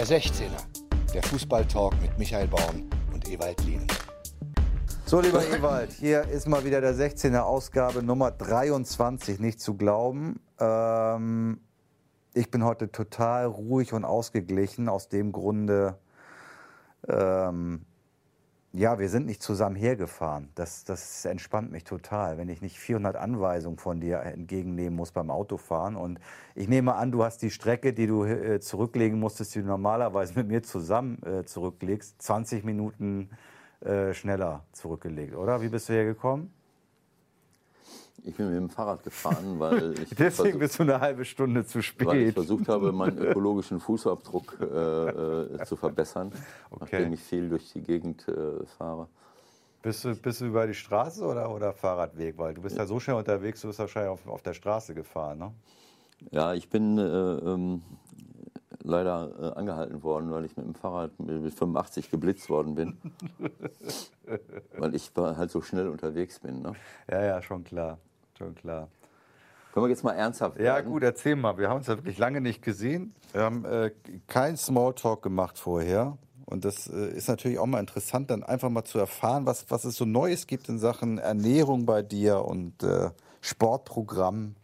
Der 16er, der Fußballtalk mit Michael Baum und Ewald Lien. So, lieber Ewald, hier ist mal wieder der 16er Ausgabe Nummer 23, nicht zu glauben. Ähm, ich bin heute total ruhig und ausgeglichen, aus dem Grunde, ähm, ja, wir sind nicht zusammen hergefahren. Das, das entspannt mich total, wenn ich nicht 400 Anweisungen von dir entgegennehmen muss beim Autofahren. Und ich nehme an, du hast die Strecke, die du äh, zurücklegen musstest, die du normalerweise mit mir zusammen äh, zurücklegst, 20 Minuten äh, schneller zurückgelegt, oder? Wie bist du hergekommen? Ich bin mit dem Fahrrad gefahren, weil ich, Deswegen bist du eine halbe Stunde zu spät. weil ich versucht habe, meinen ökologischen Fußabdruck äh, äh, zu verbessern, Okay. nachdem ich viel durch die Gegend äh, fahre. Bist du, bist du über die Straße oder, oder Fahrradweg? Weil du bist ja so schnell unterwegs, du bist wahrscheinlich auf, auf der Straße gefahren, ne? Ja, ich bin äh, ähm, leider äh, angehalten worden, weil ich mit dem Fahrrad mit 85 geblitzt worden bin. weil ich halt so schnell unterwegs bin. Ne? Ja, ja, schon klar. Schon klar. Können wir jetzt mal ernsthaft Ja, werden? gut, erzähl mal. Wir haben uns ja wirklich lange nicht gesehen. Wir haben äh, keinen Smalltalk gemacht vorher. Und das äh, ist natürlich auch mal interessant, dann einfach mal zu erfahren, was, was es so Neues gibt in Sachen Ernährung bei dir und äh, Sportprogramm.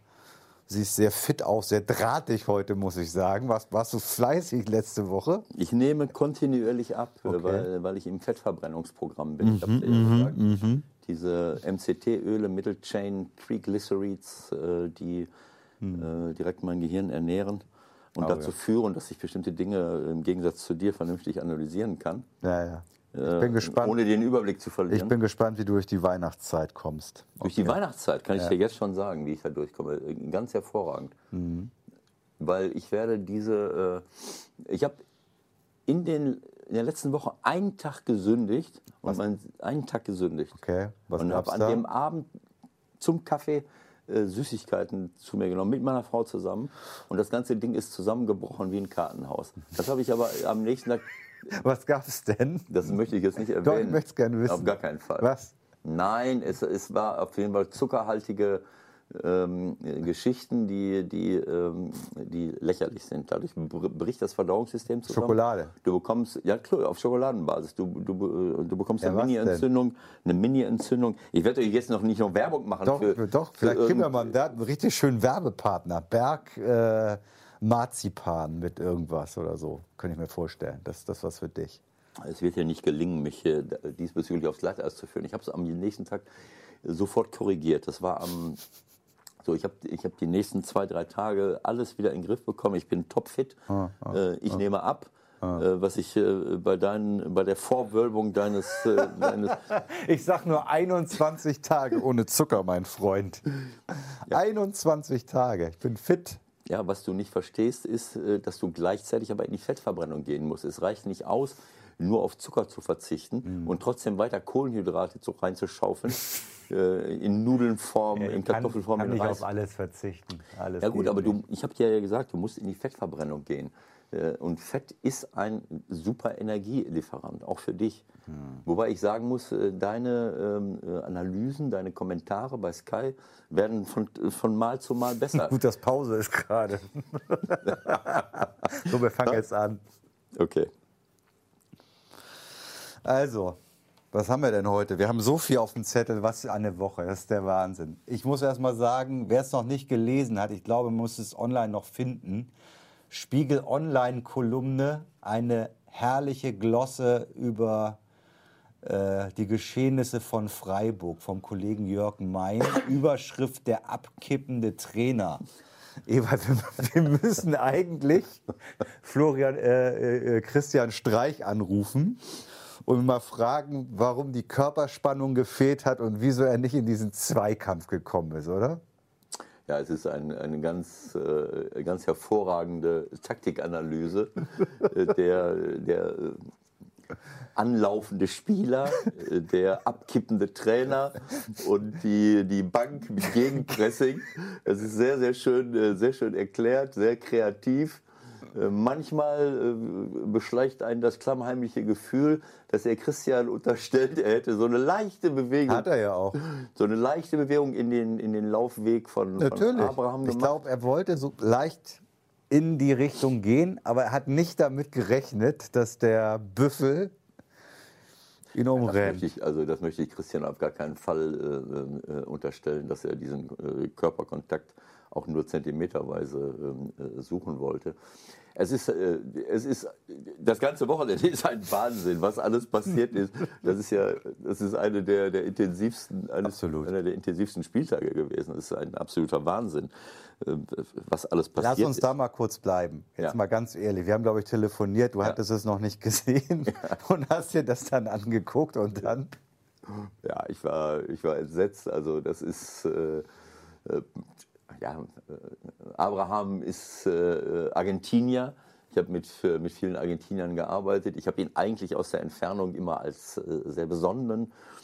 Siehst sehr fit aus, sehr drahtig heute, muss ich sagen. Warst, warst du fleißig letzte Woche? Ich nehme kontinuierlich ab, äh, Okay. Mhm, weil, weil ich im Fettverbrennungsprogramm bin. ich habe ja gesagt, diese MCT-Öle, Middle Chain Triglycerides, äh, die äh, direkt mein Gehirn ernähren und Mhm. Oh, dazu ja. führen, dass ich bestimmte Dinge im Gegensatz zu dir vernünftig analysieren kann, Ja, ja. Ich äh, bin gespannt. ohne den Überblick zu Ich verlieren. bin gespannt, wie du durch die Weihnachtszeit kommst. Durch die Okay. Weihnachtszeit kann ich Ja. dir jetzt schon sagen, wie ich da durchkomme. Äh, Ganz hervorragend. Mhm. Weil ich werde diese. Äh, ich habe in, den, in der letzten Woche einen Tag gesündigt und mein, einen Tag gesündigt. Okay, was und habe an da? dem Abend zum Kaffee äh, Süßigkeiten zu mir genommen, mit meiner Frau zusammen. Und das ganze Ding ist zusammengebrochen wie ein Kartenhaus. Das habe ich aber am nächsten Tag, Was gab's denn? das möchte ich jetzt nicht Doch, erwähnen. ich möchte es gerne wissen. Auf gar keinen Fall. Was? Nein, es, es war auf jeden Fall zuckerhaltige ähm, Geschichten, die, die, ähm, die lächerlich sind. Dadurch br- bricht das Verdauungssystem zusammen. Schokolade. Du bekommst, ja klar, auf Schokoladenbasis. Du, du, du bekommst Ja, eine Mini-Entzündung. Eine Mini-Entzündung. Ich werde euch jetzt noch nicht noch Werbung machen. Doch, für, doch, für vielleicht kriegen wir mal einen richtig schönen Werbepartner. Berg äh, Marzipan mit irgendwas oder so. Könnte ich mir vorstellen. Das ist das was für dich. Es wird ja nicht gelingen, mich diesbezüglich aufs Glatteis zu führen. Ich habe es am nächsten Tag sofort korrigiert. Das war am. So, ich habe ich hab die nächsten zwei, drei Tage alles wieder in den Griff bekommen. Ich bin topfit. äh, ich nehme ab. Äh, was ich äh, bei, deinen, bei der Vorwölbung deines, äh, deines Ich sag nur 21 Tage ohne Zucker, mein Freund. 21 Tage. Ich bin fit. Ja, was du nicht verstehst, ist, äh, dass du gleichzeitig aber in die Fettverbrennung gehen musst. Es reicht nicht aus, nur auf Zucker zu verzichten Mhm. und trotzdem weiter Kohlenhydrate so reinzuschaufeln, äh, in Nudelnform, in Kartoffelform, in Reis. alles verzichten. Alles Ja gut, aber du, ich habe dir ja gesagt, du musst in die Fettverbrennung gehen. Äh, Und Fett ist ein super Energielieferant, auch für dich. Hm. Wobei ich sagen muss, äh, deine ähm, äh, Analysen, deine Kommentare bei Sky werden von, von Mal zu Mal besser. Gut, dass Pause ist gerade. so, wir fangen jetzt an. Okay. Also, was haben wir denn heute? Wir haben so viel auf dem Zettel, was eine Woche. Das ist der Wahnsinn. Ich muss erst mal sagen, wer es noch nicht gelesen hat, ich glaube, man muss es online noch finden. Spiegel Online-Kolumne, eine herrliche Glosse über äh, die Geschehnisse von Freiburg vom Kollegen Jörg Mein. Überschrift der abkippende Trainer. Ewald, wir, müssen eigentlich Florian, äh, äh, Christian Streich anrufen und mal fragen, warum die Körperspannung gefehlt hat und wieso er nicht in diesen Zweikampf gekommen ist, oder? Ja, es ist ein, eine ganz, äh, ganz hervorragende Taktikanalyse äh, der, der äh, anlaufende Spieler, äh, der abkippende Trainer und die, die Bank mit Gegenpressing. Es ist sehr, sehr schön, äh, sehr schön erklärt, sehr kreativ. Äh, Manchmal beschleicht einen das klammheimliche Gefühl, dass er Christian unterstellt, er hätte so eine leichte Bewegung Hat er ja auch. so eine leichte Bewegung in den, in den Laufweg von, von Natürlich. Abraham Ich gemacht. glaube, er wollte so leicht in die Richtung gehen, aber er hat nicht damit gerechnet, dass der Büffel ihn Das umrennt. möchte ich, also das möchte ich Christian auf gar keinen Fall äh, äh, unterstellen, dass er diesen äh, Körperkontakt auch nur zentimeterweise ähm, äh, suchen wollte. Es ist, äh, es ist, das ganze Wochenende ist ein Wahnsinn, was alles passiert ist. Das ist ja, das ist eine der, der intensivsten, eines, einer der intensivsten Spieltage gewesen. Das ist ein absoluter Wahnsinn, äh, was alles passiert Lass uns ist. da mal kurz bleiben. Jetzt Ja. mal ganz ehrlich. Wir haben, glaube ich, telefoniert. Du hattest es noch nicht gesehen und hast dir das dann angeguckt und dann. Ja, ich war, ich war entsetzt. Also das ist, äh, äh, ja, äh, Abraham ist äh, Argentinier. Ich habe mit, äh, mit vielen Argentiniern gearbeitet. Ich habe ihn eigentlich aus der Entfernung immer als äh, sehr besonnenen, äh,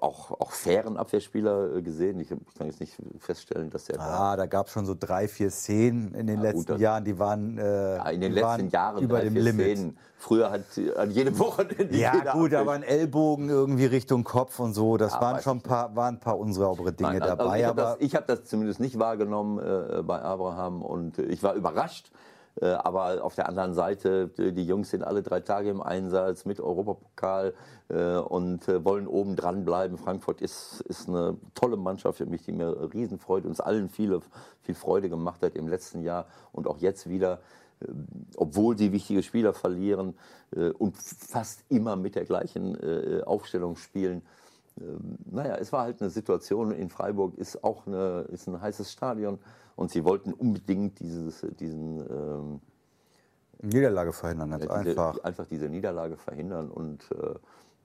auch, auch fairen Abwehrspieler äh, gesehen. Ich, ich kann jetzt nicht feststellen, dass er da Ah, da gab es schon so drei, vier Szenen in den Ja, gut, letzten das- Jahren, die waren, äh, ja, in den letzten waren Jahren über drei, dem vier Limit. Szenen. Früher hat äh, an jedem Wochenende Ja, gut, Abwehr- aber ein Ellbogen irgendwie Richtung Kopf und so, das Ja, waren schon ein paar, waren ein paar unsaubere Dinge Nein, also dabei. ich habe das, hab das zumindest nicht wahrgenommen äh, bei Abraham und äh, ich war überrascht. Äh, aber auf der anderen Seite, äh, die Jungs sind alle drei Tage im Einsatz mit Europapokal äh, und wollen oben dran bleiben. Frankfurt ist, ist eine tolle Mannschaft für mich, die mir Riesenfreude, uns allen viele, viel Freude gemacht hat im letzten Jahr und auch jetzt wieder obwohl sie wichtige Spieler verlieren und fast immer mit der gleichen Aufstellung spielen. Ähm, naja, es war halt eine Situation in Freiburg, ist auch eine, ist ein heißes Stadion und sie wollten unbedingt dieses, diesen, ähm, Niederlage verhindern, ganz diese, einfach. einfach diese Niederlage verhindern und äh,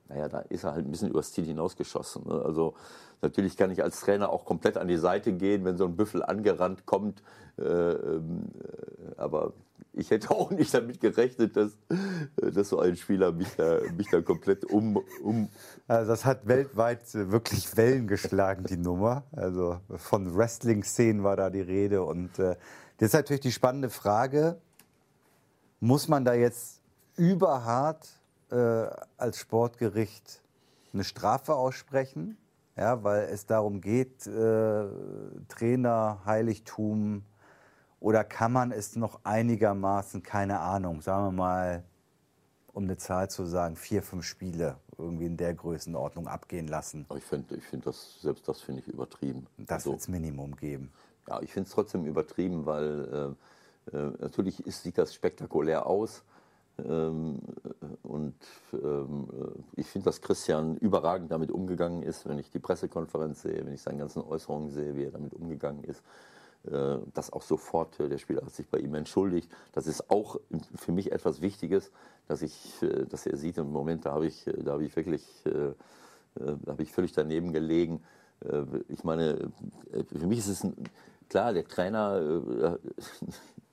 naja, da ist er halt ein bisschen übers Ziel hinausgeschossen. Ne? Also natürlich kann ich als Trainer auch komplett an die Seite gehen, wenn so ein Büffel angerannt kommt, äh, ähm, äh, aber ich hätte auch nicht damit gerechnet, dass, äh, dass so ein Spieler mich da, mich da komplett um, um, Also das hat weltweit äh, wirklich Wellen geschlagen, die Nummer. Also von Wrestling-Szenen war da die Rede. Und äh, jetzt ist natürlich die spannende Frage, muss man da jetzt überhart äh, als Sportgericht eine Strafe aussprechen? Ja, weil es darum geht, äh, Trainer, Heiligtum, oder kann man es noch einigermaßen, keine Ahnung, sagen wir mal, um eine Zahl zu sagen, vier, fünf Spiele irgendwie in der Größenordnung abgehen lassen. aber ich finde, ich find das, selbst das finde ich übertrieben. Das Also- wird Minimum geben. Ja, ich finde es trotzdem übertrieben, weil äh, äh, natürlich ist, sieht das spektakulär aus. Ähm, äh, und ähm, äh, ich finde, dass Christian überragend damit umgegangen ist, wenn ich die Pressekonferenz sehe, wenn ich seine ganzen Äußerungen sehe, wie er damit umgegangen ist. Äh, dass auch sofort der Spieler hat sich bei ihm entschuldigt. Das ist auch für mich etwas Wichtiges, dass ich, dass er sieht. Im Moment da habe ich, da ich wirklich, da habe ich völlig daneben gelegen. Ich meine, für mich ist es ein, klar, der Trainer,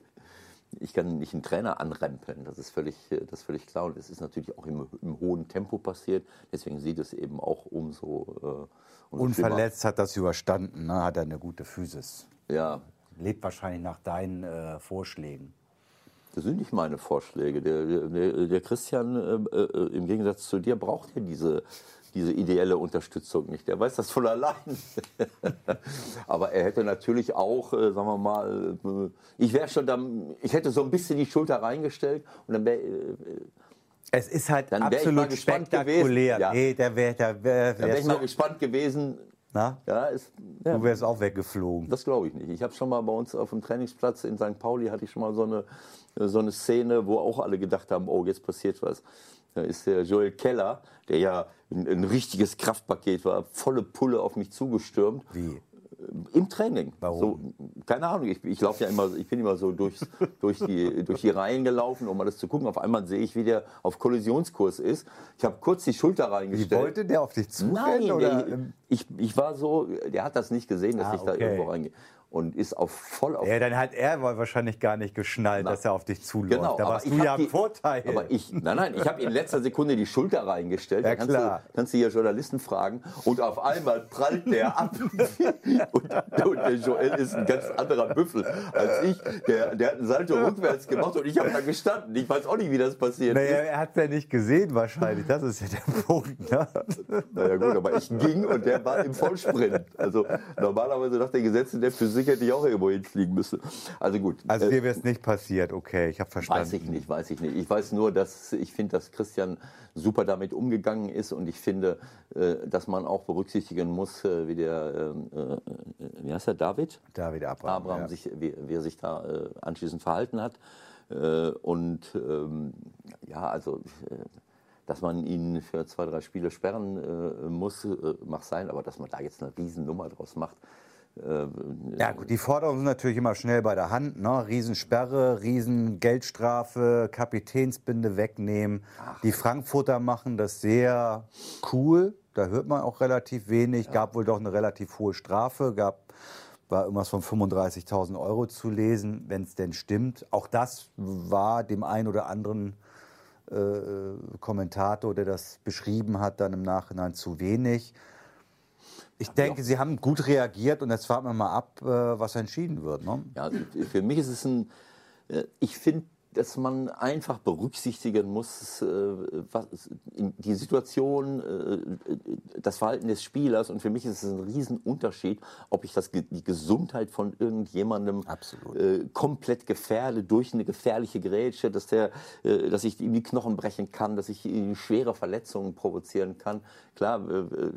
ich kann nicht einen Trainer anrempeln, das ist völlig, äh, das ist völlig klar. Und es ist natürlich auch im, im hohen Tempo passiert. Deswegen sieht es eben auch umso, äh, umso schlimmer. Unverletzt hat das überstanden, ne? hat er eine gute Physis. Ja, Lebt wahrscheinlich nach deinen äh, Vorschlägen. Das sind nicht meine Vorschläge. Der, der, der Christian, äh, äh, im Gegensatz zu dir, braucht ja diese, diese ideelle Unterstützung nicht. Der weiß das von allein. Aber er hätte natürlich auch, äh, sagen wir mal, äh, ich wäre schon dann, ich hätte so ein bisschen die Schulter reingestellt und dann wäre. Äh, Es ist halt absolut gespannt spektakulär. gewesen. Ja. Nee, der wäre der wär, wär ich mal gespannt gewesen. na? Ja, ist, ja. Du wärst auch weggeflogen. Das glaube ich nicht. Ich habe schon mal bei uns auf dem Trainingsplatz in St. Pauli hatte ich schon mal so eine, so eine Szene, wo auch alle gedacht haben, oh, jetzt passiert was. Da ist der Joel Keller, der ja ein, ein richtiges Kraftpaket war, volle Pulle auf mich zugestürmt. Wie? Im Training. Warum? So, keine Ahnung, ich, ich laufe ja immer, ich bin immer so durchs, durch, die, durch die Reihen gelaufen, um mal das zu gucken. Auf einmal sehe ich, wie der auf Kollisionskurs ist. Ich habe kurz die Schulter Wie reingestellt. wollte der auf dich zurennen? Nein, der, ich, ich war so, der hat das nicht gesehen, dass Ah, ich da okay. irgendwo reingehe. Und ist auf voll auf ja, dann hat er wohl wahrscheinlich gar nicht geschnallt, Na, dass er auf dich zuläuft. Genau, da warst du ja im Vorteil. Aber ich, nein, nein, ich habe in letzter Sekunde die Schulter reingestellt. Ja, da kannst, klar. Du, kannst du hier Journalisten fragen. Und auf einmal prallt der ab. und, und der Joel ist ein ganz anderer Büffel als ich. Der, der hat einen Salto rückwärts gemacht und ich habe da gestanden. Ich weiß auch nicht, wie das passiert naja, ist. er hat es ja nicht gesehen wahrscheinlich. Das ist ja der Punkt. Ne? Naja gut, aber ich ging und der war im Vollsprint. Also normalerweise nach den Gesetzen der Physik Flick hätte ich auch irgendwo hinfliegen müssen. Also gut. Also äh, dir wäre es nicht passiert, okay, ich habe verstanden. Weiß ich nicht, weiß ich nicht. Ich weiß nur, dass ich finde, dass Christian super damit umgegangen ist und ich finde, äh, dass man auch berücksichtigen muss, äh, wie der, wie heißt der, David? David Abraham. Abraham ja. sich, wie, wie er sich da anschließend verhalten hat. Und ähm, ja, also, dass man ihn für zwei, drei Spiele sperren äh, muss, äh, mag sein, aber dass man da jetzt eine Riesennummer draus macht. Äh, Ja, gut, die Forderungen sind natürlich immer schnell bei der Hand. Ne? Riesensperre, Riesengeldstrafe, Kapitänsbinde wegnehmen. Die Frankfurter machen das sehr cool. Da hört man auch relativ wenig. Gab wohl doch eine relativ hohe Strafe. Gab war irgendwas von 35.000 Euro zu lesen, wenn es denn stimmt. Auch das war dem einen oder anderen äh, Kommentator, der das beschrieben hat, dann im Nachhinein zu wenig. Ich denke, Sie haben gut reagiert und jetzt warten wir mal ab, äh, was entschieden wird. Ne? Ja, für mich ist es ein, äh, ich finde, dass man einfach berücksichtigen muss, äh, was, die Situation, äh, das Verhalten des Spielers. Und für mich ist es ein Riesenunterschied, ob ich das, die Gesundheit von irgendjemandem äh, komplett gefährde durch eine gefährliche Grätsche, dass, der, äh, dass ich ihm die Knochen brechen kann, dass ich ihm schwere Verletzungen provozieren kann. Klar, äh, äh,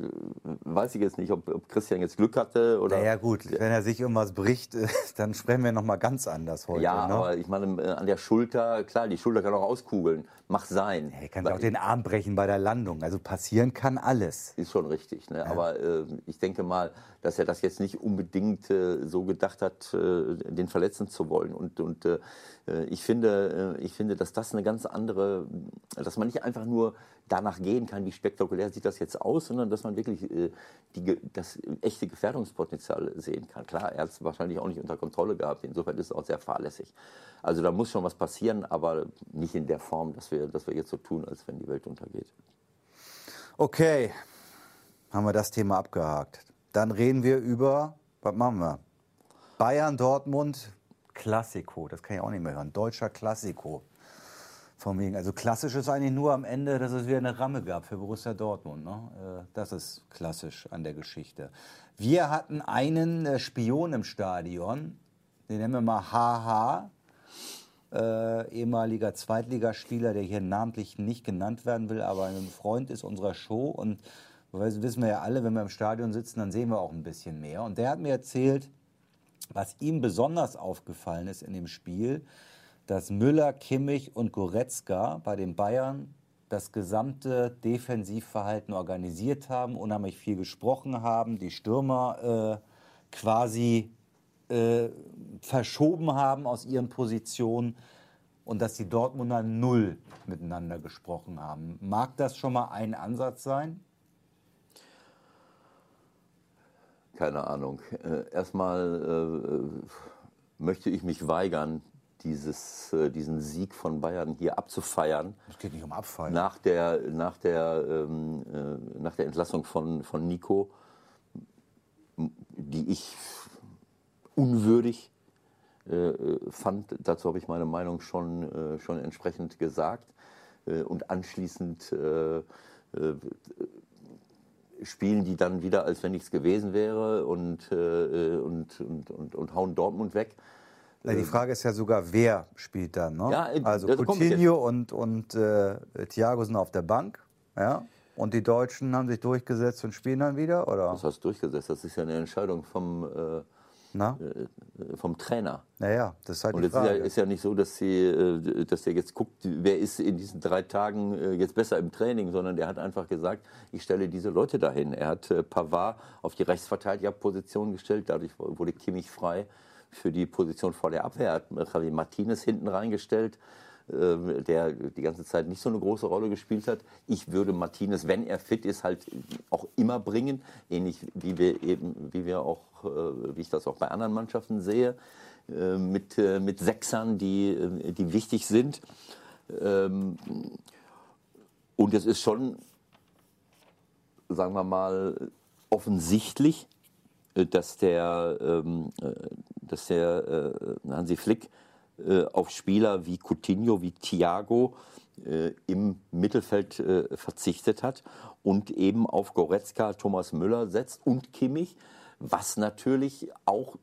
weiß ich jetzt nicht, ob, ob Christian jetzt Glück hatte oder. Naja gut, wenn er sich irgendwas bricht, äh, dann sprechen wir noch mal ganz anders heute. Ja, ne? aber ich meine, äh, an der Schulter, klar, die Schulter kann auch auskugeln. Mach sein. Er kann auch den Arm brechen bei der Landung. Also passieren kann alles. Ist schon richtig. Ne? Aber äh, ich denke mal, dass er das jetzt nicht unbedingt äh, so gedacht hat, äh, den verletzen zu wollen. Und, und äh, ich, finde, äh, ich finde, dass das eine ganz andere, dass man nicht einfach nur danach gehen kann, wie spektakulär sieht das jetzt aus, sondern dass man wirklich äh, die, das echte Gefährdungspotenzial sehen kann. Klar, er hat es wahrscheinlich auch nicht unter Kontrolle gehabt. Insofern ist es auch sehr fahrlässig. Also da muss schon was passieren, aber nicht in der Form, dass wir, dass wir jetzt so tun, als wenn die Welt untergeht. Okay, haben wir das Thema abgehakt. Dann reden wir über, was machen wir? Bayern, Dortmund, Klassiko. Das kann ich auch nicht mehr hören. Deutscher Klassiko. Von wegen, also klassisch ist eigentlich nur am Ende, dass es wieder eine Ramme gab für Borussia Dortmund. Ne? Äh, Das ist klassisch an der Geschichte. Wir hatten einen äh, Spion im Stadion, den nennen wir mal HH, äh, ehemaliger Zweitligaspieler, der hier namentlich nicht genannt werden will, aber ein Freund ist unserer Show. Und wissen wir ja alle, wenn wir im Stadion sitzen, dann sehen wir auch ein bisschen mehr. Und der hat mir erzählt, was ihm besonders aufgefallen ist in dem Spiel, dass Müller, Kimmich und Goretzka bei den Bayern das gesamte Defensivverhalten organisiert haben, unheimlich viel gesprochen haben, die Stürmer äh, quasi äh, verschoben haben aus ihren Positionen und dass die Dortmunder null miteinander gesprochen haben. Mag das schon mal ein Ansatz sein? Keine Ahnung. Äh, erstmal äh, möchte ich mich weigern, dieses, äh, diesen Sieg von Bayern hier abzufeiern. Es geht nicht um Abfall. Nach der, nach der, ähm, äh, nach der Entlassung von, von Nico, die ich unwürdig äh, fand. Dazu habe ich meine Meinung schon, äh, schon entsprechend gesagt. Äh, und anschließend spielen die dann wieder, als wenn nichts gewesen wäre und, äh, und, und, und, und hauen Dortmund weg. Na, die Frage ist ja sogar, wer spielt dann. Ne? Ja, äh, also Coutinho und, und äh, Thiago sind auf der Bank. Ja? Und die Deutschen haben sich durchgesetzt und spielen dann wieder? Oder? Das hast du durchgesetzt. Das ist ja eine Entscheidung vom, äh, Na? äh, vom Trainer. Naja, das ist halt Und die es ist ja, Frage. ist ja nicht so, dass, sie, äh, dass der jetzt guckt, wer ist in diesen drei Tagen äh, jetzt besser im Training, sondern der hat einfach gesagt, ich stelle diese Leute dahin. Er hat äh, Pavard auf die Rechtsverteidigerposition gestellt, dadurch wurde Kimmich frei für die Position vor der Abwehr. Er hat Javi Martinez hinten reingestellt, äh, der die ganze Zeit nicht so eine große Rolle gespielt hat. Ich würde Martinez, wenn er fit ist, halt auch immer bringen, ähnlich wie wir eben, wie wir auch, äh, wie ich das auch bei anderen Mannschaften sehe äh, mit, äh, mit Sechsern, die, äh, die wichtig sind. Ähm, Und es ist schon, sagen wir mal, offensichtlich, dass der, ähm, dass der Hansi Flick auf Spieler wie Coutinho, wie Thiago äh, im Mittelfeld äh, verzichtet hat und eben auf Goretzka, Thomas Müller setzt und Kimmich, was natürlich auch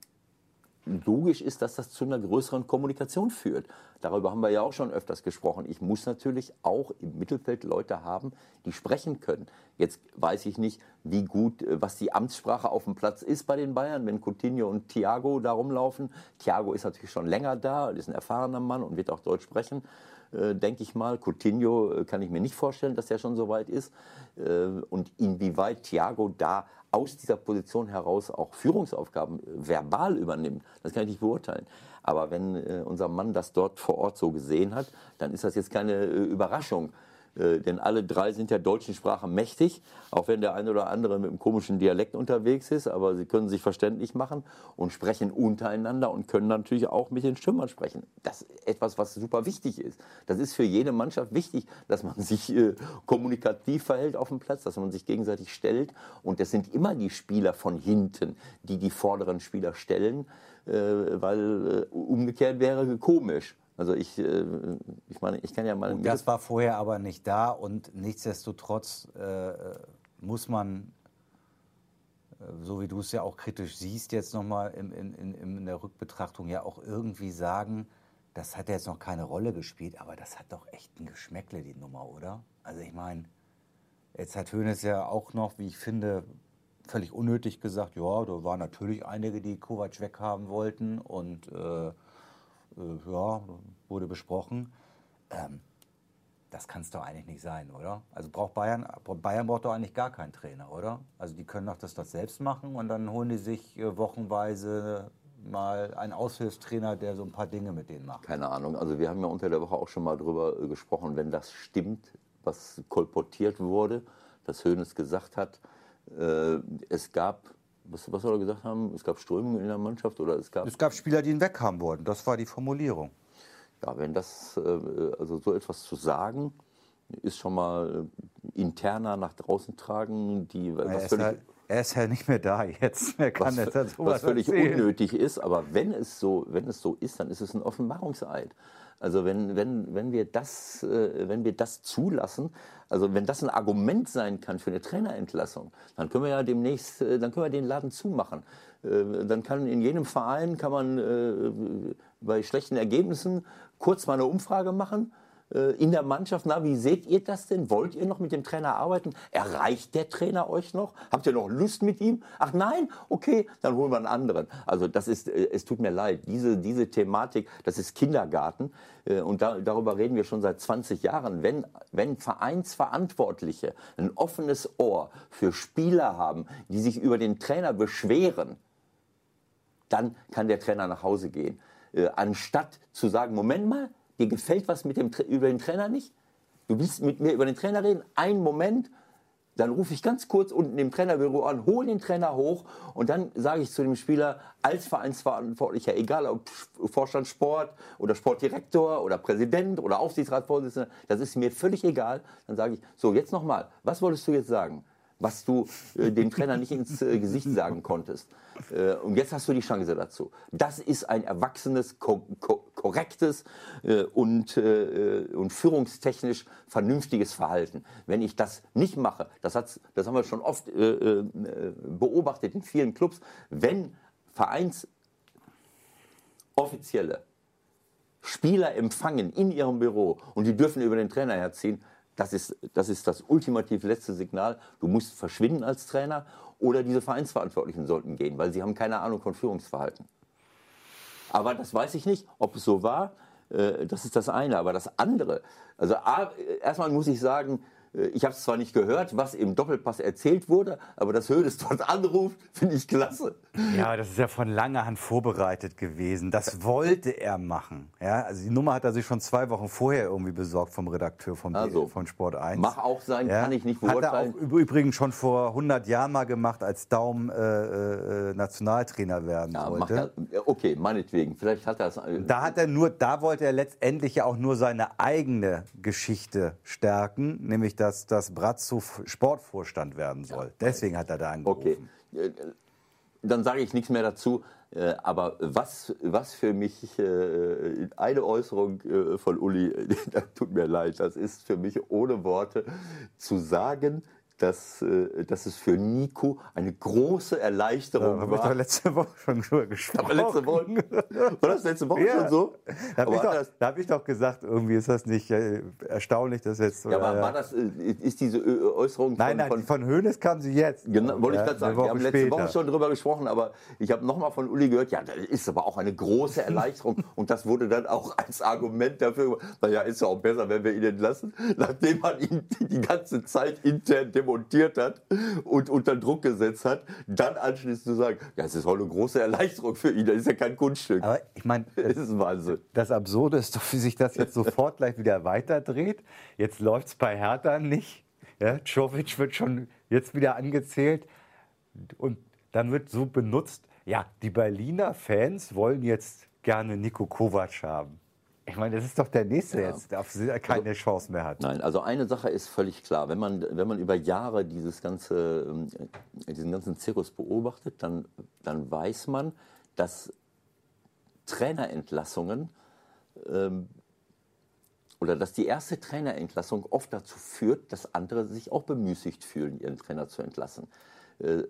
logisch ist, dass das zu einer größeren Kommunikation führt. Darüber haben wir ja auch schon öfters gesprochen. Ich muss natürlich auch im Mittelfeld Leute haben, die sprechen können. Jetzt weiß ich nicht, wie gut, äh, was die Amtssprache auf dem Platz ist bei den Bayern, wenn Coutinho und Thiago da rumlaufen. Thiago ist natürlich schon länger da, ist ein erfahrener Mann und wird auch Deutsch sprechen äh, denke ich mal. Coutinho äh, kann ich mir nicht vorstellen, dass er schon so weit ist. Und inwieweit Thiago da aus dieser Position heraus auch Führungsaufgaben verbal übernimmt, das kann ich nicht beurteilen. Aber wenn äh, unser Mann das dort vor Ort so gesehen hat, dann ist das jetzt keine äh, Überraschung. Äh, denn alle drei sind der deutschen Sprache mächtig, auch wenn der eine oder andere mit einem komischen Dialekt unterwegs ist, aber sie können sich verständlich machen und sprechen untereinander und können natürlich auch mit den Stürmern sprechen. Das ist etwas, was super wichtig ist. Das ist für jede Mannschaft wichtig, dass man sich äh, kommunikativ verhält auf dem Platz, dass man sich gegenseitig stellt und das sind immer die Spieler von hinten, die die vorderen Spieler stellen, äh, weil äh, umgekehrt wäre komisch. Also ich, äh, ich meine, ich kann ja mal. Und das war vorher aber nicht da und nichtsdestotrotz äh, muss man, äh, so wie du es ja auch kritisch siehst, jetzt nochmal in, in, in der Rückbetrachtung ja auch irgendwie sagen, das hat jetzt noch keine Rolle gespielt, aber das hat doch echt ein Geschmäckle, die Nummer, oder? Also ich meine, jetzt hat Hönes ja auch noch, wie ich finde, völlig unnötig gesagt, ja, da waren natürlich einige, die Kovac weghaben wollten und äh, äh, ja, wurde besprochen. Ähm, das kann es doch eigentlich nicht sein, oder? Also braucht Bayern, Bayern braucht doch eigentlich gar keinen Trainer, oder? Also die können doch das doch selbst machen und dann holen die sich äh, wochenweise mal einen Aushilfstrainer, der so ein paar Dinge mit denen macht. Keine Ahnung. Also wir haben ja unter der Woche auch schon mal drüber äh, gesprochen, wenn das stimmt, was kolportiert wurde, dass Hoeneß gesagt hat, äh, es gab was, was soll er gesagt haben? Es gab Strömungen in der Mannschaft oder es gab. Es gab Spieler, die ihn weghaben wollten. Das war die Formulierung. Ja, wenn das, äh, also so etwas zu sagen, ist schon mal äh, interner nach draußen tragen, die er, ist ja, er ist ja nicht mehr da jetzt. Er kann was, jetzt was völlig erzählen. unnötig ist, aber wenn es so, wenn es so ist, dann ist es ein Offenbarungseid. Also wenn, wenn, wenn, wir das, äh, wenn wir das zulassen, also wenn das ein Argument sein kann für eine Trainerentlassung, dann können wir ja demnächst, äh, dann können wir den Laden zumachen. Äh, dann kann in jedem Verein kann man bei schlechten Ergebnissen kurz mal eine Umfrage machen äh, in der Mannschaft. Na, wie seht ihr das denn? Wollt ihr noch mit dem Trainer arbeiten? Erreicht der Trainer euch noch? Habt ihr noch Lust mit ihm? Ach nein? Okay, dann holen wir einen anderen. Also das ist, äh, es tut mir leid, diese, diese Thematik, das ist Kindergarten. Äh, und da, darüber reden wir schon seit 20 Jahren. Wenn, wenn Vereinsverantwortliche ein offenes Ohr für Spieler haben, die sich über den Trainer beschweren, dann kann der Trainer nach Hause gehen. Äh, anstatt zu sagen, Moment mal, dir gefällt was mit dem, über den Trainer nicht, du willst mit mir über den Trainer reden, einen Moment, dann rufe ich ganz kurz unten im Trainerbüro an, hole den Trainer hoch und dann sage ich zu dem Spieler als Vereinsverantwortlicher, egal ob Vorstand Sport oder Sportdirektor oder Präsident oder Aufsichtsratsvorsitzender, das ist mir völlig egal. Dann sage ich, so jetzt nochmal, was wolltest du jetzt sagen? Was du äh, dem Trainer nicht ins äh, Gesicht sagen konntest. Äh, und jetzt hast du die Chance dazu. Das ist ein erwachsenes, ko ko korrektes äh, und, äh, und führungstechnisch vernünftiges Verhalten. Wenn ich das nicht mache, das, das haben wir schon oft äh, beobachtet in vielen Clubs, wenn Vereinsoffizielle Spieler empfangen in ihrem Büro und die dürfen über den Trainer herziehen, das ist, das ist das ultimativ letzte Signal. Du musst verschwinden als Trainer oder diese Vereinsverantwortlichen sollten gehen, weil sie haben keine Ahnung von Führungsverhalten. Aber das weiß ich nicht, ob es so war. Äh, das ist das eine. Aber das andere, also erstmal muss ich sagen, ich habe es zwar nicht gehört, was im Doppelpass erzählt wurde, aber dass Hödes dort anruft, finde ich klasse. Ja, das ist ja von langer Hand vorbereitet gewesen. Das wollte er machen. Ja, also die Nummer hat er sich schon zwei Wochen vorher irgendwie besorgt vom Redakteur vom also, von Sport 1. Mach auch sein, ja, kann ich nicht beurteilen. Hat er auch übrigens schon vor 100 Jahren mal gemacht, als Daum äh, äh, Nationaltrainer werden ja, wollte. Er, okay, meinetwegen. Vielleicht hat er es. Äh, da hat er nur, da wollte er letztendlich ja auch nur seine eigene Geschichte stärken, nämlich dass dass das Brazzo Sportvorstand werden soll. Deswegen hat er da angerufen. Okay. Äh, dann sage ich nichts mehr dazu. Äh, aber was, was für mich äh, eine Äußerung von Uli, tut mir leid, das ist für mich ohne Worte zu sagen, dass, äh, dass es für Nico eine große Erleichterung Da habe ich doch war. letzte Woche schon drüber gesprochen. Aber letzte Woche, war das letzte Woche Ja. schon so? Da habe ich, doch- da hab ich doch gesagt, irgendwie ist das nicht äh, erstaunlich, dass jetzt. Ja, aber oder- war das, äh, ist diese Äußerung nein, nein, von, von, von Hönes kam sie jetzt. Genau, wollte ich Ja, gerade sagen. Wir haben letzte später. Woche schon drüber gesprochen, aber ich habe nochmal von Uli gehört, ja, das ist aber auch eine große Erleichterung. Und das wurde dann auch als Argument dafür, naja, ist ja auch besser, wenn wir ihn entlassen, nachdem man ihn die ganze Zeit intern demontiert hat und unter Druck gesetzt hat, dann anschließend zu sagen, ja, es ist auch eine große Erleichterung für ihn, das ist ja kein Kunststück. Aber ich meine, das ist Wahnsinn. das Absurde ist doch, wie sich das jetzt sofort gleich wieder weiterdreht. Jetzt läuft es bei Hertha nicht. Ja, Czovic wird schon jetzt wieder angezählt. Und dann wird so benutzt, ja, die Berliner Fans wollen jetzt gerne Nico Kovac haben. Ich meine, das ist doch der Nächste Ja. jetzt, der auf keine Chance mehr hat. Nein, also eine Sache ist völlig klar. Wenn man, wenn man über Jahre dieses ganze, ähm, diesen ganzen Zirkus beobachtet, dann, dann weiß man, dass Trainerentlassungen ähm, oder dass die erste Trainerentlassung oft dazu führt, dass andere sich auch bemüßigt fühlen, ihren Trainer zu entlassen. Äh,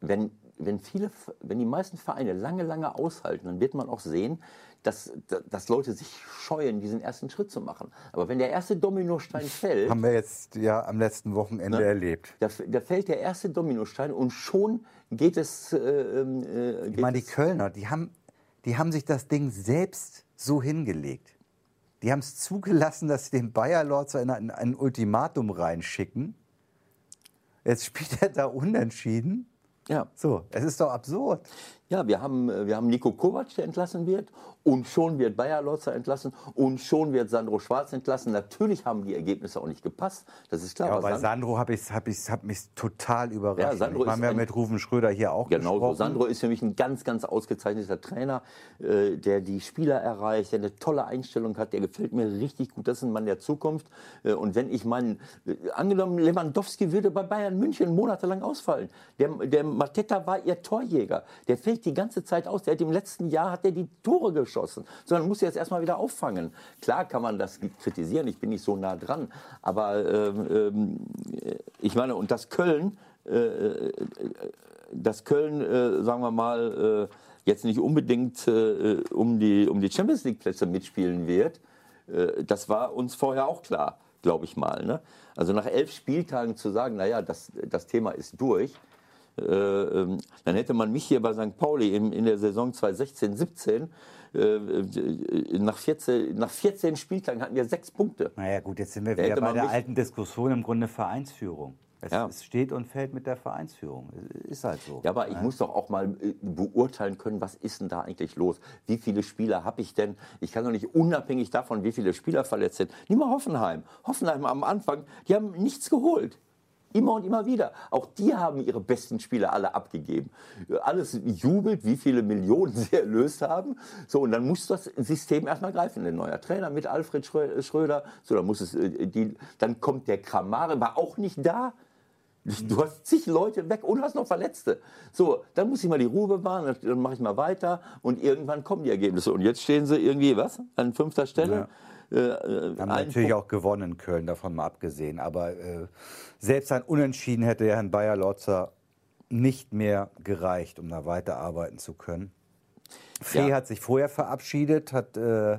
wenn, wenn, viele, wenn die meisten Vereine lange, lange aushalten, dann wird man auch sehen, dass, dass Leute sich scheuen, diesen ersten Schritt zu machen. Aber wenn der erste Dominostein fällt, Haben wir jetzt ja am letzten Wochenende Ne? erlebt. da, da fällt der erste Dominostein und schon geht es. Äh, ähm, äh, Ich geht meine, die Kölner, die haben, die haben sich das Ding selbst so hingelegt. Die haben es zugelassen, dass sie den Bayer Lords ein, ein Ultimatum reinschicken. Jetzt spielt er da unentschieden. ja. So, es ist doch absurd. Ja, wir haben, äh, wir haben Nico Kovac, der entlassen wird. Und schon wird Bayer Lotzer entlassen. Und schon wird Sandro Schwarz entlassen. Natürlich haben die Ergebnisse auch nicht gepasst. Das ist klar. Ja, aber bei Sand- Sandro habe ich hab ich's, hab mich total überrascht. Ja, Sandro ich ja ein- mit Rufen Schröder hier auch Genau so. gesprochen. Sandro ist für mich ein ganz, ganz ausgezeichneter Trainer, äh, der die Spieler erreicht, der eine tolle Einstellung hat. Der gefällt mir richtig gut. Das ist ein Mann der Zukunft. Äh, und wenn ich meinen, äh, angenommen, Lewandowski würde bei Bayern München monatelang ausfallen. Der, der Mateta war ihr Torjäger. Der fällt die ganze Zeit aus. Der hat im letzten Jahr hat er die Tore geschossen. Sondern muss jetzt erstmal wieder auffangen. Klar kann man das kritisieren. Ich bin nicht so nah dran. Aber ähm, ähm, ich meine, und das Köln, äh, dass Köln, äh, sagen wir mal, äh, jetzt nicht unbedingt äh, um, die, um die Champions League-Plätze mitspielen wird, äh, das war uns vorher auch klar, glaube ich mal. Ne? Also nach elf Spieltagen zu sagen, naja, das, das Thema ist durch, äh, dann hätte man mich hier bei St. Pauli in, in der Saison 2016, 17, äh, äh, nach, 14, nach 14 Spieltagen hatten wir sechs Punkte. Naja gut, jetzt sind wir wieder bei der alten Diskussion im Grunde Vereinsführung. Es, Ja. steht und fällt mit der Vereinsführung. Ist halt so. Ja, aber ich muss doch auch mal äh, beurteilen können, was ist denn da eigentlich los? Wie viele Spieler habe ich denn? Ich kann doch nicht unabhängig davon, wie viele Spieler verletzt sind. Nimm mal Hoffenheim. Hoffenheim am Anfang, die haben nichts geholt. Immer und immer wieder. Auch die haben ihre besten Spieler alle abgegeben. Alles jubelt, wie viele Millionen sie erlöst haben. So, und dann muss das System erstmal greifen. Ein neuer Trainer mit Alfred Schrö- Schröder. So, dann muss es, äh, die, dann kommt der Kramare, war auch nicht da. Du hast zig Leute weg und hast noch Verletzte. So, dann muss ich mal die Ruhe bewahren, dann- mache ich mal weiter und irgendwann kommen die Ergebnisse. Und jetzt stehen sie irgendwie, was? An fünfter Stelle? Äh, äh, Haben ein natürlich auch gewonnen, Köln, davon mal abgesehen. Aber äh, selbst ein Unentschieden hätte Herrn Bayer Lotzer nicht mehr gereicht, um da weiterarbeiten zu können. Fee Ja. hat sich vorher verabschiedet, hat, äh,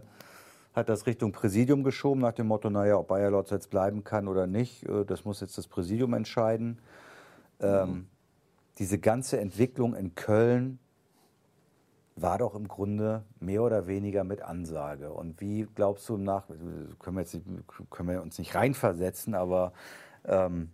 hat das Richtung Präsidium geschoben, nach dem Motto, naja, ob Bayer Lotzer jetzt bleiben kann oder nicht, äh, das muss jetzt das Präsidium entscheiden. Ähm, diese ganze Entwicklung in Köln war doch im Grunde mehr oder weniger mit Ansage. Und wie glaubst du im Nach können wir, jetzt nicht, können wir uns nicht reinversetzen, aber ähm,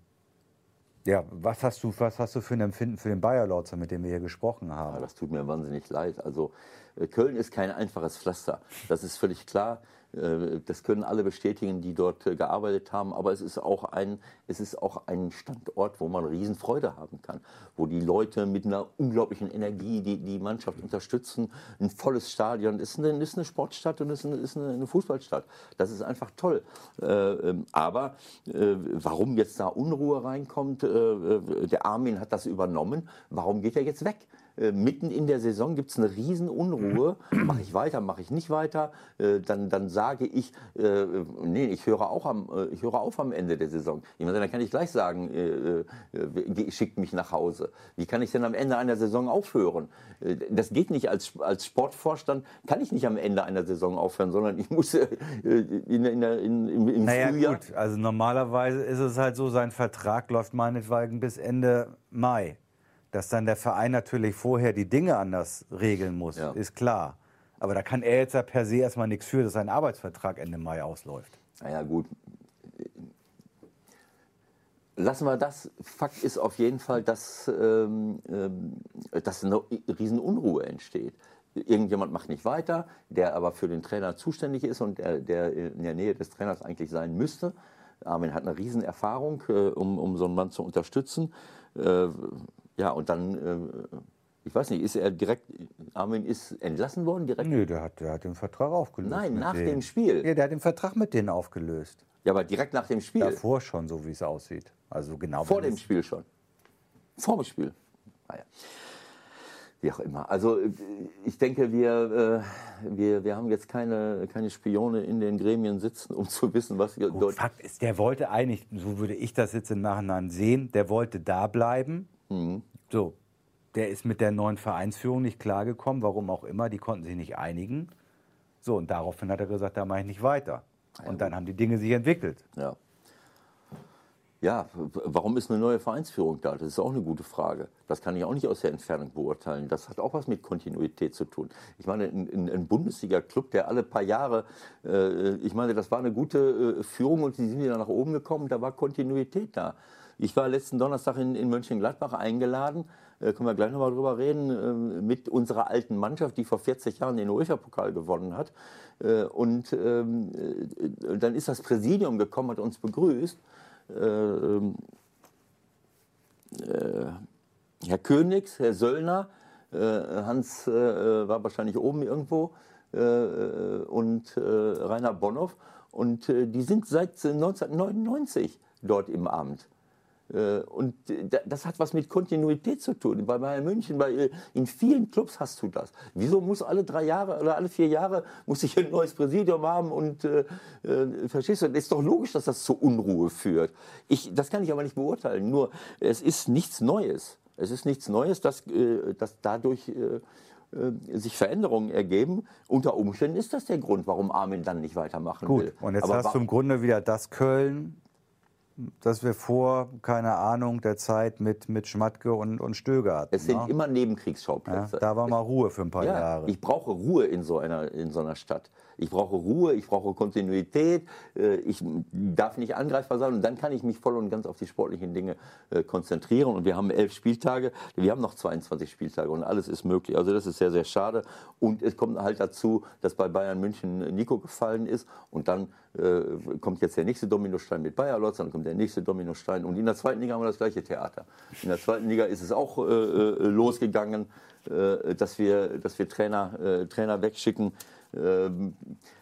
ja, was hast du, was hast du für ein Empfinden für den Bayer Lorzer, mit dem wir hier gesprochen Ja, haben? das tut mir wahnsinnig leid. Also äh, Köln ist kein einfaches Pflaster. Das ist völlig klar. Äh, Das können alle bestätigen, die dort äh, gearbeitet haben. Aber es ist auch ein, es ist auch ein Standort, wo man Riesenfreude haben kann, wo die Leute mit einer unglaublichen Energie die, die Mannschaft unterstützen. Ein volles Stadion ist eine, ist eine Sportstadt und ist eine, ist eine, Fußballstadt. Das ist einfach toll. Äh, ähm, aber warum jetzt da Unruhe reinkommt, der Armin hat das übernommen. Warum geht er jetzt weg? Äh, mitten in der Saison gibt es eine Riesenunruhe. Mache ich weiter, mache ich nicht weiter? Äh, dann, dann sage ich, äh, nee, ich höre, auch am, äh, ich höre auf am Ende der Saison. Ich meine, dann kann ich gleich sagen, äh, äh, schickt mich nach Hause. Wie kann ich denn am Ende einer Saison aufhören? Äh, das geht nicht als, als Sportvorstand, kann ich nicht am Ende einer Saison aufhören, sondern ich muss äh, in, in, in, im, im naja, Frühjahr... Gut. Also normalerweise ist es halt so, sein Vertrag läuft meinetwegen bis Ende Mai. Dass dann der Verein natürlich vorher die Dinge anders regeln muss, Ja. ist klar. Aber da kann er jetzt ja per se erstmal nichts für, dass sein Arbeitsvertrag Ende Mai ausläuft. Naja, gut. Lassen wir das. Fakt ist auf jeden Fall, dass, ähm, ähm, dass eine Riesenunruhe entsteht. Irgendjemand macht nicht weiter, der aber für den Trainer zuständig ist und der, der in der Nähe des Trainers eigentlich sein müsste. Armin hat eine Riesenerfahrung, äh, um, um so einen Mann zu unterstützen. Äh, ja, und dann, äh, ich weiß nicht, ist er direkt, Armin ist entlassen worden direkt? Nö, der hat, der hat den Vertrag aufgelöst. Nein, nach denen. dem Spiel. Ja, der hat den Vertrag mit denen aufgelöst. Ja, aber direkt nach dem Spiel. Davor schon, so wie es aussieht. Also genau. Vor dem Spiel schon. Vor dem Spiel. Naja. Wie auch immer. Also äh, ich denke, wir, äh, wir, wir haben jetzt keine, keine Spione in den Gremien sitzen, um zu wissen, was wir Gut, dort. Fakt ist, der wollte eigentlich, so würde ich das jetzt im Nachhinein sehen, der wollte da bleiben. Mhm. So, der ist mit der neuen Vereinsführung nicht klargekommen, warum auch immer, die konnten sich nicht einigen. So, und daraufhin hat er gesagt, da mache ich nicht weiter. Und dann haben die Dinge sich entwickelt. Ja. Ja, warum ist eine neue Vereinsführung da? Das ist auch eine gute Frage. Das kann ich auch nicht aus der Entfernung beurteilen. Das hat auch was mit Kontinuität zu tun. Ich meine, ein, ein- ein Bundesliga-Club, der alle paar Jahre, äh, ich meine, das war eine gute äh, Führung und die sind wieder nach oben gekommen, da war Kontinuität da. Ich war letzten Donnerstag in, in Mönchengladbach eingeladen, äh, können wir gleich nochmal drüber reden, äh, mit unserer alten Mannschaft, die vor 40 Jahren den UEFA-Pokal gewonnen hat. Äh, und ähm, äh, dann ist das Präsidium gekommen, hat uns begrüßt. Äh, ähm, äh, Herr Königs, Herr Söllner, Hans war wahrscheinlich oben irgendwo und Rainer Bonhoff. Und die sind seit 1999 dort im Amt. Äh, Und äh, da- das hat was mit Kontinuität zu tun. Bei Bayern München, bei, äh, in vielen Clubs hast du das. Wieso muss alle drei Jahre oder alle vier Jahre muss ich ein neues Präsidium haben und äh, äh, verstehst du? Das ist doch logisch, dass das zur Unruhe führt. Ich, das kann ich aber nicht beurteilen. Nur es ist nichts Neues. Es ist nichts Neues, dass, äh, dass dadurch äh, sich Veränderungen ergeben. Unter Umständen ist das der Grund, warum Armin dann nicht weitermachen Gut, will. und jetzt Aber hast du im Grunde wieder das Köln, das wir vor, keine Ahnung, der Zeit mit, mit Schmatke und, und Stöger hatten. es sind ne? immer ja, Nebenkriegsschauplätze. da war mal Ruhe für ein paar Ja, Jahre. ich brauche Ruhe in so einer, in so einer Stadt. Ich brauche Ruhe, ich brauche Kontinuität, äh, ich darf nicht angreifbar sein und dann kann ich mich voll und ganz auf die sportlichen Dinge äh, konzentrieren. Und wir haben elf Spieltage, wir haben noch 22 Spieltage und alles ist möglich. Also das ist sehr, sehr schade. Und es kommt halt dazu, dass bei Bayern München Nico gefallen ist und dann äh, kommt jetzt der nächste Dominostein mit Bayer Lotz, dann kommt der nächste Dominostein und in der zweiten Liga haben wir das gleiche Theater. In der zweiten Liga ist es auch äh, äh, losgegangen, äh, dass wir, dass wir Trainer, äh, Trainer wegschicken. Ähm,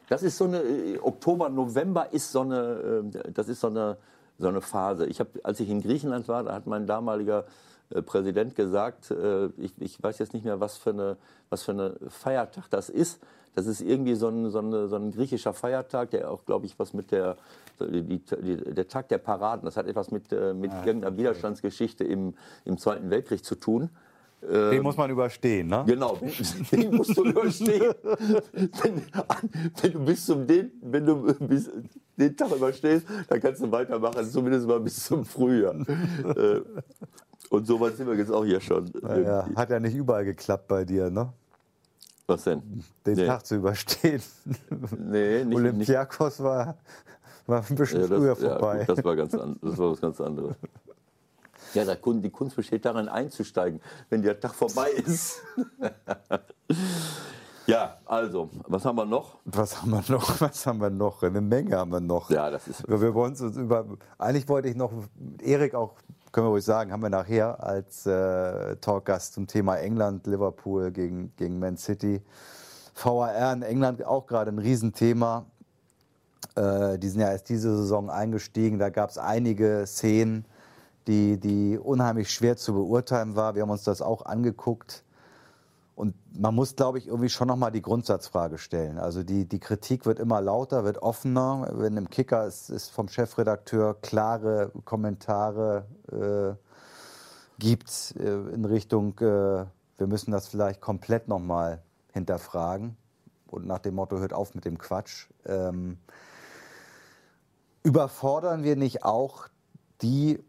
das ist so eine äh, Oktober, November ist so eine, das ist so eine, so eine Phase. Ich habe, als ich in Griechenland war, da hat mein damaliger Präsident gesagt, ich, ich weiß jetzt nicht mehr, was für eine Feiertag das ist. Das ist irgendwie so ein, so, eine, so ein griechischer Feiertag, der auch, glaube ich, was mit der, die, die, der Tag der Paraden, das hat etwas mit, äh, mit irgendeiner Widerstandsgeschichte im, im Zweiten Weltkrieg zu tun. Den muss man überstehen, ne? Genau, den musst du überstehen. Wenn, wenn du bis zum den, wenn du bis den Tag überstehst, dann kannst du weitermachen, zumindest mal bis zum Frühjahr. Äh, Und so weit sind wir jetzt auch hier schon. Ja. Hat ja nicht überall geklappt bei dir, ne? Was denn? Den Nee. Tag zu überstehen. Nee, nicht, nicht. Olympiakos war, war ein bisschen Ja, früher das, ja, vorbei. gut, das, war ganz an, das war was ganz anderes. Ja, die Kunst besteht darin, einzusteigen, wenn der Tag vorbei ist. ja, also, was haben wir noch? Was haben wir noch? Was haben wir noch? Eine Menge haben wir noch. Ja, das ist. Wir, wir wollen uns über. Eigentlich wollte ich noch Erik auch, können wir ruhig sagen, haben wir nachher als äh, Talkgast zum Thema England, Liverpool gegen, gegen Man City. VAR in England auch gerade ein Riesenthema. Äh, die sind ja erst diese Saison eingestiegen. Da gab es einige Szenen, die, die unheimlich schwer zu beurteilen war. Wir haben uns das auch angeguckt. Und man muss, glaube ich, irgendwie schon nochmal die Grundsatzfrage stellen. Also die, die Kritik wird immer lauter, wird offener. Wenn im Kicker ist, ist vom Chefredakteur klare Kommentare äh, gibt äh, in Richtung, äh, wir müssen das vielleicht komplett nochmal hinterfragen. Und nach dem Motto, hört auf mit dem Quatsch. Ähm, überfordern wir nicht auch die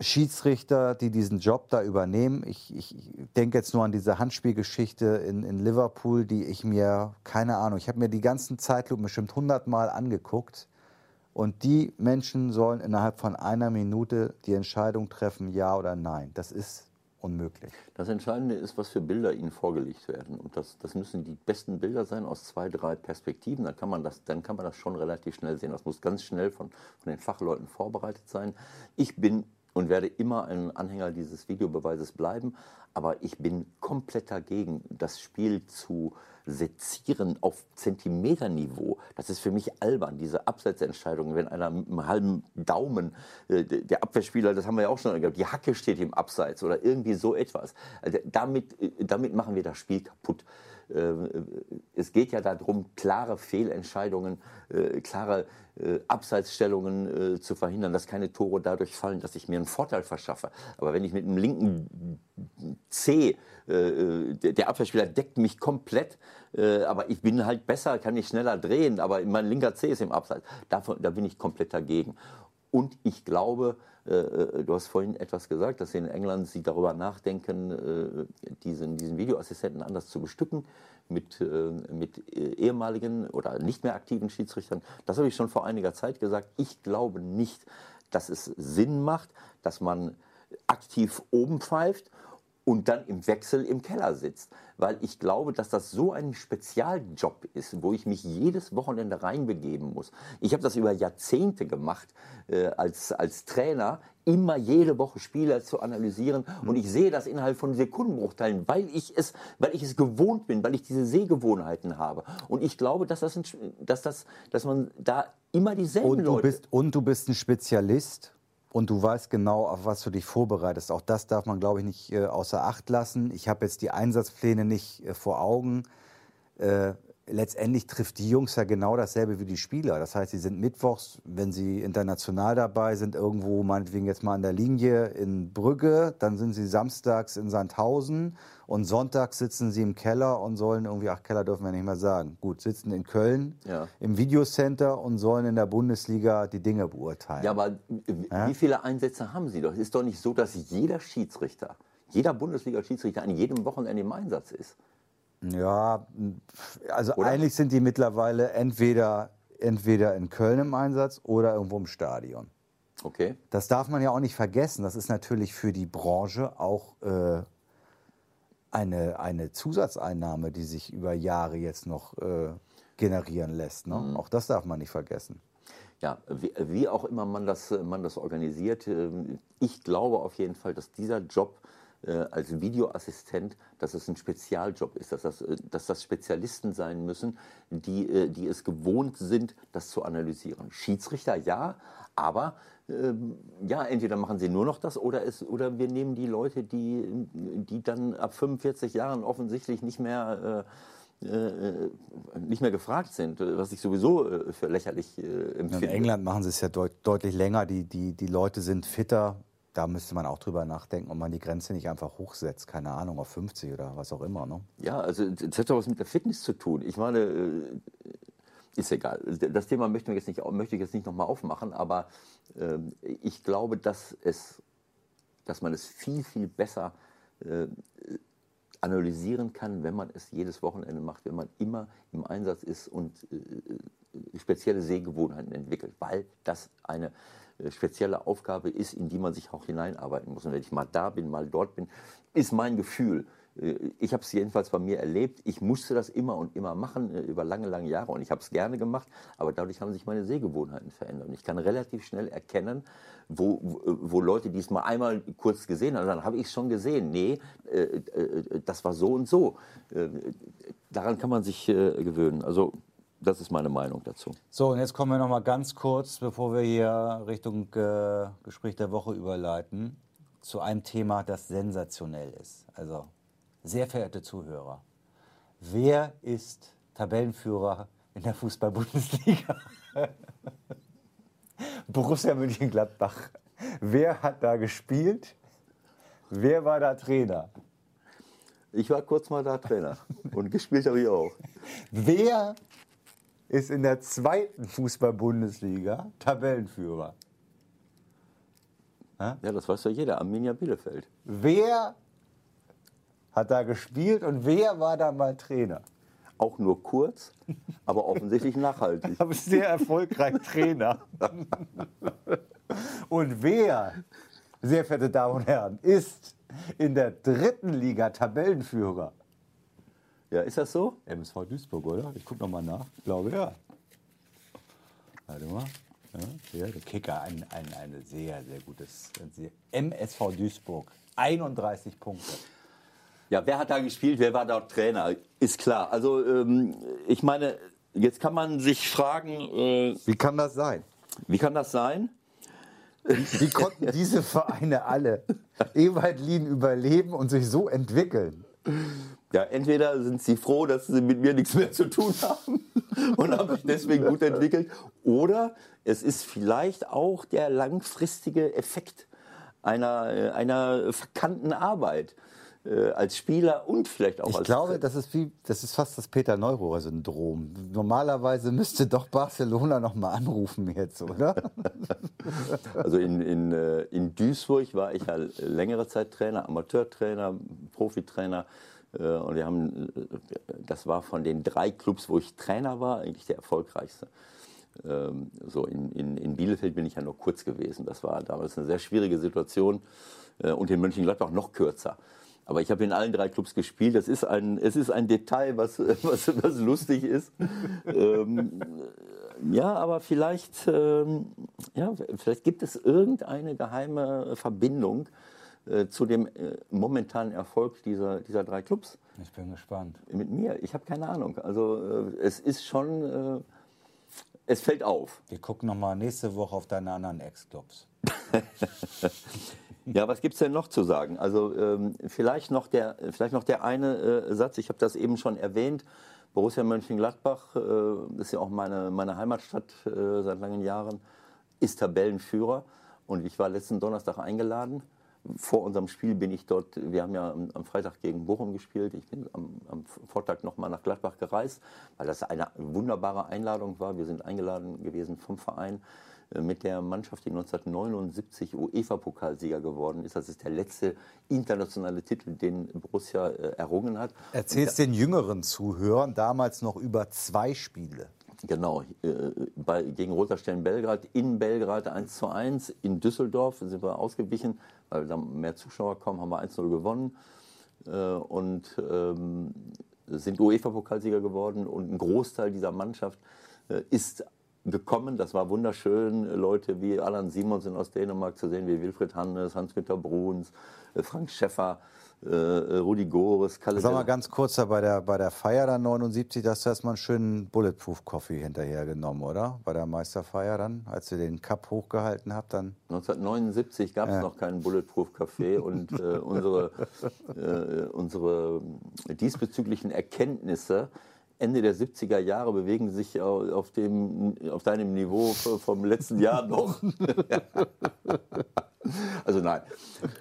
Schiedsrichter, die diesen Job da übernehmen. Ich, ich denke jetzt nur an diese Handspielgeschichte in, in Liverpool, die ich mir, keine Ahnung, ich habe mir die ganzen Zeitlupen bestimmt hundertmal angeguckt. Und die Menschen sollen innerhalb von einer Minute die Entscheidung treffen, ja oder nein. Das ist unmöglich. Das Entscheidende ist, was für Bilder ihnen vorgelegt werden. Und das, das müssen die besten Bilder sein aus zwei, drei Perspektiven. Dann kann, man das, dann kann man das schon relativ schnell sehen. Das muss ganz schnell von, von den Fachleuten vorbereitet sein. Ich bin und werde immer ein Anhänger dieses Videobeweises bleiben. Aber ich bin komplett dagegen, das Spiel zu sezieren auf Zentimeterniveau. Das ist für mich albern, diese Abseitsentscheidungen, wenn einer mit einem halben Daumen, äh, der Abwehrspieler, das haben wir ja auch schon gehabt, die Hacke steht im Abseits oder irgendwie so etwas. Also damit, äh, damit machen wir das Spiel kaputt. Äh, es geht ja darum, klare Fehlentscheidungen, äh, klare äh, Abseitsstellungen zu verhindern, dass keine Tore dadurch fallen, dass ich mir einen Vorteil verschaffe. Aber wenn ich mit dem linken C, der Abwehrspieler deckt mich komplett, aber ich bin halt besser, kann mich schneller drehen, aber mein linker C ist im Abseits. Davon, da bin ich komplett dagegen. Und ich glaube, äh, du hast vorhin etwas gesagt, dass in England sie darüber nachdenken, äh, diesen, diesen Videoassistenten anders zu bestücken mit, äh, mit ehemaligen oder nicht mehr aktiven Schiedsrichtern. Das habe ich schon vor einiger Zeit gesagt. Ich glaube nicht, dass es Sinn macht, dass man aktiv oben pfeift und dann im Wechsel im Keller sitzt. Weil ich glaube, dass das so ein Spezialjob ist, wo ich mich jedes Wochenende reinbegeben muss. Ich habe das über Jahrzehnte gemacht äh, als, als Trainer, immer jede Woche Spieler zu analysieren. Und ich sehe das innerhalb von Sekundenbruchteilen, weil ich es, weil ich es gewohnt bin, weil ich diese Sehgewohnheiten habe. Und ich glaube, dass, das ein, dass, das, dass man da immer dieselben und du Leute... Bist, und du bist ein Spezialist und du weißt genau, auf was du dich vorbereitest. Auch das darf man, glaube ich, nicht äh, außer Acht lassen. Ich habe jetzt die Einsatzpläne nicht äh, vor Augen. Letztendlich trifft die Jungs ja genau dasselbe wie die Spieler. Das heißt, sie sind mittwochs, wenn sie international dabei sind, irgendwo meinetwegen jetzt mal an der Linie in Brügge, dann sind sie samstags in Sandhausen und sonntags sitzen sie im Keller und sollen irgendwie, ach Keller dürfen wir nicht mehr sagen, gut, sitzen in Köln ja. im Videocenter und sollen in der Bundesliga die Dinge beurteilen. Ja, aber ja? wie viele Einsätze haben sie doch? Es ist doch nicht so, dass jeder Schiedsrichter, jeder Bundesliga-Schiedsrichter an jedem Wochenende im Einsatz ist. Ja, also oder? eigentlich sind die mittlerweile entweder, entweder in Köln im Einsatz oder irgendwo im Stadion. Okay. Das darf man ja auch nicht vergessen. Das ist natürlich für die Branche auch äh, eine, eine Zusatzeinnahme, die sich über Jahre jetzt noch äh, generieren lässt. Ne? Mhm. Auch das darf man nicht vergessen. Ja, wie, wie, auch immer man das, man das organisiert, äh, ich glaube auf jeden Fall, dass dieser Job als Videoassistent, dass es ein Spezialjob ist, dass das, äh, dass das Spezialisten sein müssen, die, äh, die es gewohnt sind, das zu analysieren. Schiedsrichter ja, aber ähm, ja, entweder machen sie nur noch das oder, es, oder wir nehmen die Leute, die, die dann ab 45 Jahren offensichtlich nicht mehr, äh, äh, nicht mehr gefragt sind, was ich sowieso äh, für lächerlich empfinde. In England machen sie es ja deut deutlich länger, die, die, die Leute sind fitter, da müsste man auch drüber nachdenken, ob man die Grenze nicht einfach hochsetzt, keine Ahnung, auf 50 oder was auch immer. Ne? Ja, also das hat doch was mit der Fitness zu tun. Ich meine, äh, ist egal. Das Thema möchte ich jetzt nicht, möchte ich jetzt nicht nochmal aufmachen, aber äh, ich glaube, dass, es, dass man es viel, viel besser äh, analysieren kann, wenn man es jedes Wochenende macht, wenn man immer im Einsatz ist und spezielle Sehgewohnheiten entwickelt, weil das eine äh, spezielle Aufgabe ist, in die man sich auch hineinarbeiten muss. Und wenn ich mal da bin, mal dort bin, ist mein Gefühl. Äh, ich habe es jedenfalls bei mir erlebt. Ich musste das immer und immer machen, äh, über lange, lange Jahre. Und ich habe es gerne gemacht, aber dadurch haben sich meine Sehgewohnheiten verändert. Und ich kann relativ schnell erkennen, wo, wo Leute dies mal einmal kurz gesehen haben. Dann habe ich es schon gesehen. Nee, das war so und so. daran kann man sich gewöhnen. Also das ist meine Meinung dazu. So, und jetzt kommen wir noch mal ganz kurz, bevor wir hier Richtung äh, Gespräch der Woche überleiten, zu einem Thema, das sensationell ist. Also Sehr verehrte Zuhörer, wer ist Tabellenführer in der Fußball-Bundesliga? Borussia Mönchengladbach. Wer hat da gespielt? Wer war da Trainer? Ich war kurz mal da Trainer und gespielt habe ich auch. Wer ist in der zweiten Fußball-Bundesliga Tabellenführer? Ja, das weiß ja jeder. Arminia Bielefeld. Wer hat da gespielt und wer war da mal Trainer? Auch nur kurz, aber offensichtlich nachhaltig. Aber sehr erfolgreich Trainer. und wer, sehr verehrte Damen und Herren, ist in der dritten Liga Tabellenführer? Ja, ist das so? MSV Duisburg, oder? Ich gucke nochmal nach. Ich glaube ja. Warte mal. Ja, der Kicker, ein, ein, eine sehr, sehr gutes. Sehr, MSV Duisburg, 31 Punkte. Ja, wer hat da gespielt? Wer war dort Trainer? Ist klar. Also, ähm, ich meine, jetzt kann man sich fragen, äh, Wie kann das sein? wie kann das sein? Wie konnten diese Vereine alle Ewaldlin überleben und sich so entwickeln? Ja, entweder sind sie froh, dass sie mit mir nichts mehr zu tun haben und haben sich deswegen gut entwickelt, oder es ist vielleicht auch der langfristige Effekt einer, äh, einer verkannten Arbeit äh, als Spieler und vielleicht auch Ich als glaube, das ist, wie, das ist fast das Peter Neurohrer-Syndrom. Normalerweise müsste doch Barcelona noch mal anrufen jetzt, oder? Also in, in, äh, in Duisburg war ich ja längere Zeit Trainer, Amateurtrainer, Profitrainer. Äh, Und wir haben, äh, das war von den drei Clubs, wo ich Trainer war, eigentlich der erfolgreichste. Ähm, So in, in, in Bielefeld bin ich ja nur kurz gewesen. Das war damals eine sehr schwierige Situation. Äh, Und in Mönchengladbach noch kürzer. Aber ich habe in allen drei Clubs gespielt. Das ist ein, es ist ein Detail, was, was, was lustig ist. ähm, ja, aber vielleicht, ähm, ja, vielleicht gibt es irgendeine geheime Verbindung äh, zu dem äh, momentanen Erfolg dieser, dieser drei Clubs Ich bin gespannt. mit mir. Ich habe keine Ahnung. Also äh, es ist schon, äh, es fällt auf. Wir gucken noch mal nächste Woche auf deine anderen Ex-Clubs. Ja, was gibt's denn noch zu sagen? Also ähm, vielleicht, noch der, vielleicht noch der eine äh, Satz, ich habe das eben schon erwähnt. Borussia Mönchengladbach, das ist ja auch meine, meine Heimatstadt seit langen Jahren, ist Tabellenführer. Und ich war letzten Donnerstag eingeladen. Vor unserem Spiel bin ich dort, wir haben ja am, Freitag gegen Bochum gespielt. Ich bin am, am Vortag nochmal nach Gladbach gereist, weil das eine wunderbare Einladung war. Wir sind eingeladen gewesen vom Verein äh, mit der Mannschaft, die 1979 UEFA-Pokalsieger geworden ist. Das ist der letzte internationale Titel, den Borussia äh, errungen hat. Erzähl's den jüngeren Zuhörern damals noch über zwei Spiele. Genau, äh, bei, gegen Roter Stern Belgrad, in Belgrad 1 zu 1, in Düsseldorf sind wir ausgewichen, weil da mehr Zuschauer kommen, haben wir 1-0 gewonnen äh, und ähm, sind UEFA-Pokalsieger geworden und ein Großteil dieser Mannschaft äh, ist gekommen. Das war wunderschön, Leute wie Alan Simonsen aus Dänemark zu sehen, wie Wilfried Hannes, Hans-Günter Bruns, äh, Frank Schäffer, äh, Rudi Gores, Kalle Sag mal ganz kurz, da bei der, bei der Feier dann 79, da hast du erstmal einen schönen Bulletproof Coffee hinterher genommen, oder? Bei der Meisterfeier dann, als ihr den Cup hochgehalten habt, dann. 1979 gab es noch keinen Bulletproof Café und äh, unsere, äh, unsere diesbezüglichen Erkenntnisse Ende der 70er Jahre bewegen sich au- auf, dem, auf deinem Niveau vom letzten Jahr noch. Also nein,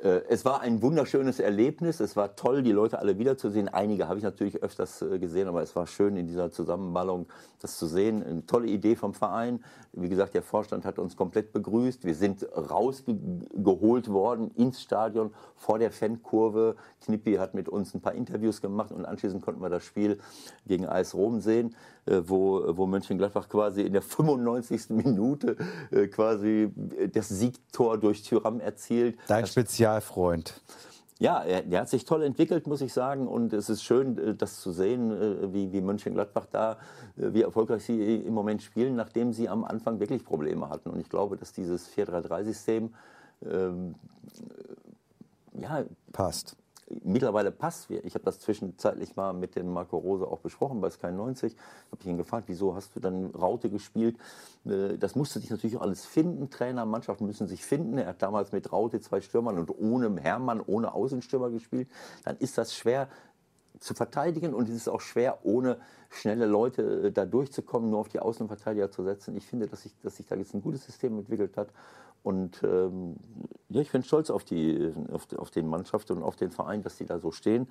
äh, es war ein wunderschönes Erlebnis. Es war toll, die Leute alle wiederzusehen. Einige habe ich natürlich öfters äh, gesehen, aber es war schön in dieser Zusammenballung das zu sehen. Eine tolle Idee vom Verein. Wie gesagt, der Vorstand hat uns komplett begrüßt. Wir sind rausgeholt worden ins Stadion vor der Fankurve. Knippi hat mit uns ein paar Interviews gemacht und anschließend konnten wir das Spiel gegen AS Rom sehen, wo, wo Mönchengladbach quasi in der 95. Minute äh, quasi das Siegtor durch Thüram erzielt. Dein Spezialfreund. Ja, er, der hat sich toll entwickelt, muss ich sagen. Und es ist schön, äh, das zu sehen, äh, wie, wie Mönchengladbach da, äh, wie erfolgreich sie im Moment spielen, nachdem sie am Anfang wirklich Probleme hatten. Und ich glaube, dass dieses 4-3-3-System ähm, ja, Passt. Mittlerweile passt. Ich habe das zwischenzeitlich mal mit dem Marco Rose auch besprochen bei Sky 90. Habe ich ihn gefragt, wieso hast du dann Raute gespielt? Äh, Das musste sich natürlich auch alles finden. Trainer, Mannschaften müssen sich finden. Er hat damals mit Raute zwei Stürmern und ohne Hermann, ohne Außenstürmer gespielt. Dann ist das schwer zu verteidigen und es ist auch schwer, ohne schnelle Leute äh, da durchzukommen, nur auf die Außenverteidiger zu setzen. Ich finde, dass sich, dass sich da jetzt ein gutes System entwickelt hat. Und ähm, ja, ich bin stolz auf die, auf, auf den Mannschaft und auf den Verein, dass die da so stehen.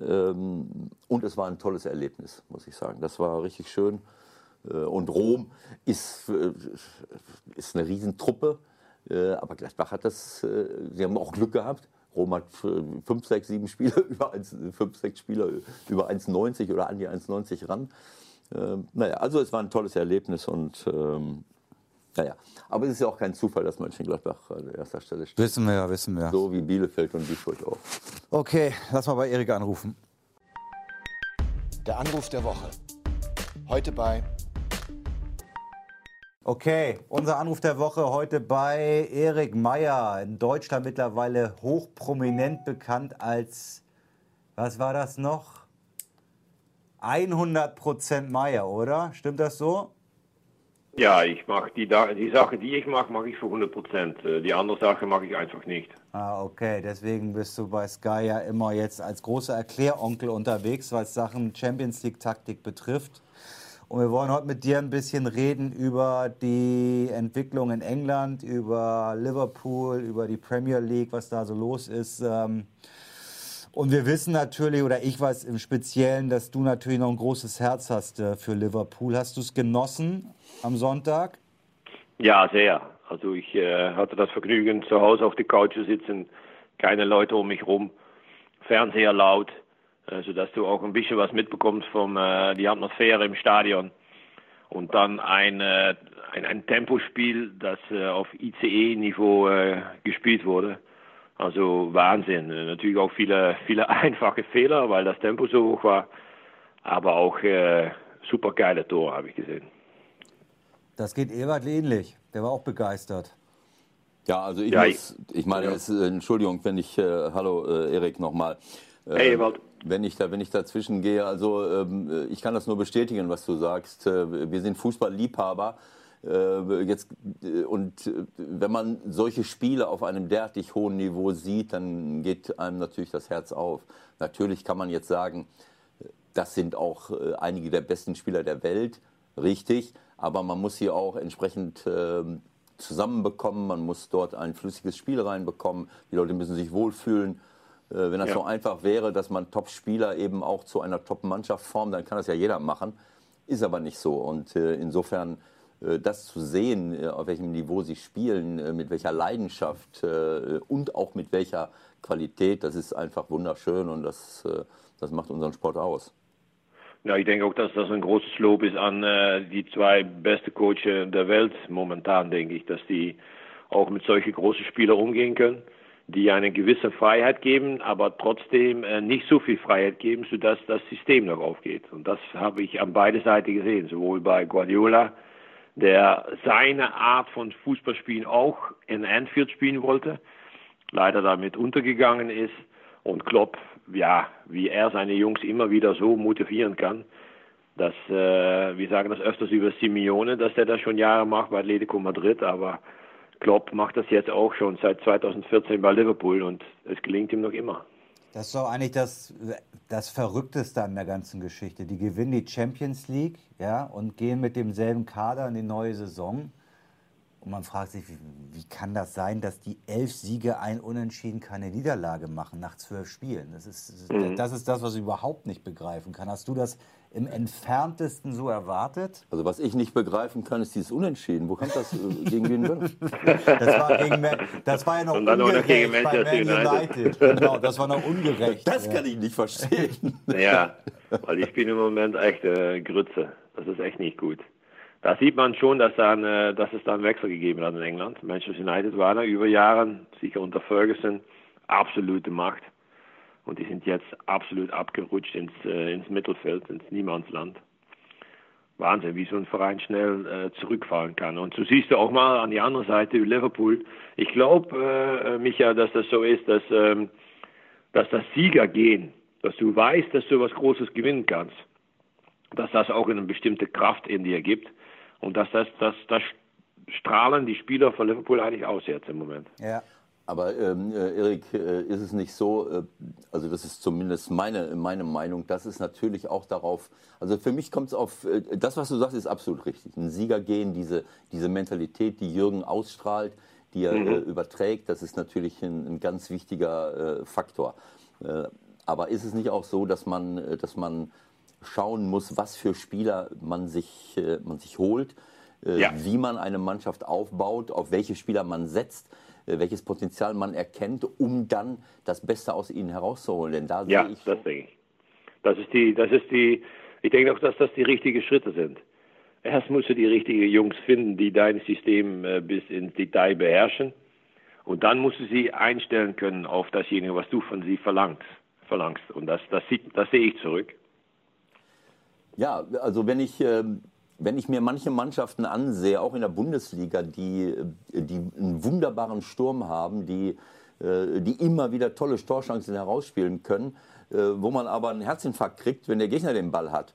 Ähm, und es war ein tolles Erlebnis, muss ich sagen. Das war richtig schön. Äh, und Rom ist, äh, ist eine Riesentruppe. Äh, aber Gladbach hat das, sie haben auch Glück gehabt. Rom hat fünf, sechs, sieben Spieler über 1, fünf, sechs Spieler über 1,90 oder an die 1,90 ran. Ähm, naja, also es war ein tolles Erlebnis und ähm, naja, aber es ist ja auch kein Zufall, dass Mönchengladbach an erster Stelle steht. Wissen wir ja, wissen wir. So wie Bielefeld und Duisburg auch. Okay, lass mal bei Erik anrufen. Der Anruf der Woche. Heute bei Okay, unser Anruf der Woche heute bei Erik Meyer, in Deutschland mittlerweile hochprominent bekannt als, was war das noch? 100% Meyer, oder? Stimmt das so? Ja, ich mache die, die Sache, die ich mache, mache ich für 100%. Äh, die andere Sache mache ich einfach nicht. Ah, okay. Deswegen bist du bei Sky ja immer jetzt als großer Erkläronkel unterwegs, was Sachen Champions League-Taktik betrifft. Und wir wollen heute mit dir ein bisschen reden über die Entwicklung in England, über Liverpool, über die Premier League, was da so los ist. Ähm, und wir wissen natürlich, oder ich weiß im Speziellen, dass du natürlich noch ein großes Herz hast äh, für Liverpool. Hast du es genossen am Sonntag? Ja, sehr. Also ich äh, hatte das Vergnügen, zu Hause auf der Couch zu sitzen, keine Leute um mich rum, Fernseher laut äh, sodass du auch ein bisschen was mitbekommst von äh, die Atmosphäre im Stadion. Und dann ein, äh, ein, ein Tempospiel, das äh, auf ICE-Niveau gespielt wurde. Also Wahnsinn. Äh, natürlich auch viele, viele einfache Fehler, weil das Tempo so hoch war. Aber auch äh, super geile Tor, habe ich gesehen. Das geht Ewald ähnlich. Der war auch begeistert. Ja, also ich, ja, muss, ich, ich meine, ja. es, Entschuldigung, wenn ich, äh, hallo äh, Erik nochmal. hey Ewald wenn ich da, wenn ich dazwischen gehe, also ähm, ich kann das nur bestätigen, was du sagst. Äh, wir sind Fußballliebhaber. Äh, jetzt, äh, und äh, wenn man solche Spiele auf einem derartig hohen Niveau sieht, dann geht einem natürlich das Herz auf. Natürlich kann man jetzt sagen, das sind auch äh, einige der besten Spieler der Welt, richtig. Aber man muss hier auch entsprechend ähm, zusammenbekommen. Man muss dort ein flüssiges Spiel reinbekommen. Die Leute müssen sich wohlfühlen. Äh, wenn das ja. so einfach wäre, dass man Top-Spieler eben auch zu einer Top-Mannschaft formt, dann kann das ja jeder machen. Ist aber nicht so. Und äh, insofern äh, das zu sehen, auf welchem Niveau sie spielen, mit welcher Leidenschaft und auch mit welcher Qualität, das ist einfach wunderschön und das, das macht unseren Sport aus. Ja, ich denke auch, dass das ein großes Lob ist an die zwei beste Coaches der Welt momentan, denke ich, dass die auch mit solchen großen Spielern umgehen können die eine gewisse Freiheit geben, aber trotzdem äh, nicht so viel Freiheit geben, sodass das System noch aufgeht. Und das habe ich an beide Seiten gesehen, sowohl bei Guardiola, der seine Art von Fußballspielen auch in Anfield spielen wollte, leider damit untergegangen ist, und Klopp, ja, wie er seine Jungs immer wieder so motivieren kann, dass, äh, wir sagen das öfters über Simeone, dass er das schon Jahre macht bei Atletico Madrid, aber Klopp macht das jetzt auch schon seit 2014 bei Liverpool und es gelingt ihm noch immer. Das ist doch eigentlich das, das Verrückteste an der ganzen Geschichte. Die gewinnen die Champions League ja, und gehen mit demselben Kader in die neue Saison. Und man fragt sich, wie, wie, kann das sein, dass die elf Siege ein Unentschieden keine Niederlage machen nach zwölf Spielen? Das ist, mhm. das ist das, was ich überhaupt nicht begreifen kann. Hast du das im entferntesten so erwartet? Also was ich nicht begreifen kann, ist dieses Unentschieden. Wo kommt das äh, gegen wen? das, war gegen, das war ja noch ungerecht gegen bei Man United. United. Genau, das war noch ungerecht. Das ja. kann ich nicht verstehen. Ja, weil ich bin im Moment echt äh, Grütze. Das ist echt nicht gut. Da sieht man schon, dass, dann, äh, dass es da einen Wechsel gegeben hat in England. Manchester United war da über Jahre, sicher unter Ferguson, absolute Macht. Und die sind jetzt absolut abgerutscht ins, äh, ins Mittelfeld, ins Niemandsland. Wahnsinn, wie so ein Verein schnell äh, zurückfallen kann. Und so siehst du auch mal an die andere Seite Liverpool. Ich glaube, äh, Micha, dass das so ist, dass, ähm, dass das Sieger gehen, dass du weißt, dass du was Großes gewinnen kannst, dass das auch eine bestimmte Kraft in dir gibt und dass das, das, das strahlen die Spieler von Liverpool eigentlich aus jetzt im Moment. Ja. Aber ähm, äh, Erik, äh, ist es nicht so, äh, also das ist zumindest meine, meine Meinung, dass es natürlich auch darauf, also für mich kommt es auf, äh, das, was du sagst, ist absolut richtig. Ein Sieger gehen, diese, diese Mentalität, die Jürgen ausstrahlt, die er mhm. äh, überträgt, das ist natürlich ein, ein ganz wichtiger äh, Faktor. aber ist es nicht auch so, dass man, dass man schauen muss, was für Spieler man sich, man sich holt, ja. wie man eine Mannschaft aufbaut, auf welche Spieler man setzt? Äh, welches Potenzial man erkennt, um dann das Beste aus ihnen herauszuholen. Denn da ja, sehe ich das denke ich. Das ist die, das ist die, ich denke auch, dass das die richtigen Schritte sind. Erst musst du die richtigen Jungs finden, die dein System äh, bis ins Detail beherrschen. Und dann musst du sie einstellen können auf dasjenige, was du von sie verlangst. verlangst. Und das, das, sieht, das sehe ich zurück. Ja, also wenn ich, ähm, wenn ich mir manche Mannschaften ansehe, auch in der Bundesliga, die, die einen wunderbaren Sturm haben, die, äh, die immer wieder tolle Torchancen herausspielen können, äh, wo man aber einen Herzinfarkt kriegt, wenn der Gegner den Ball hat.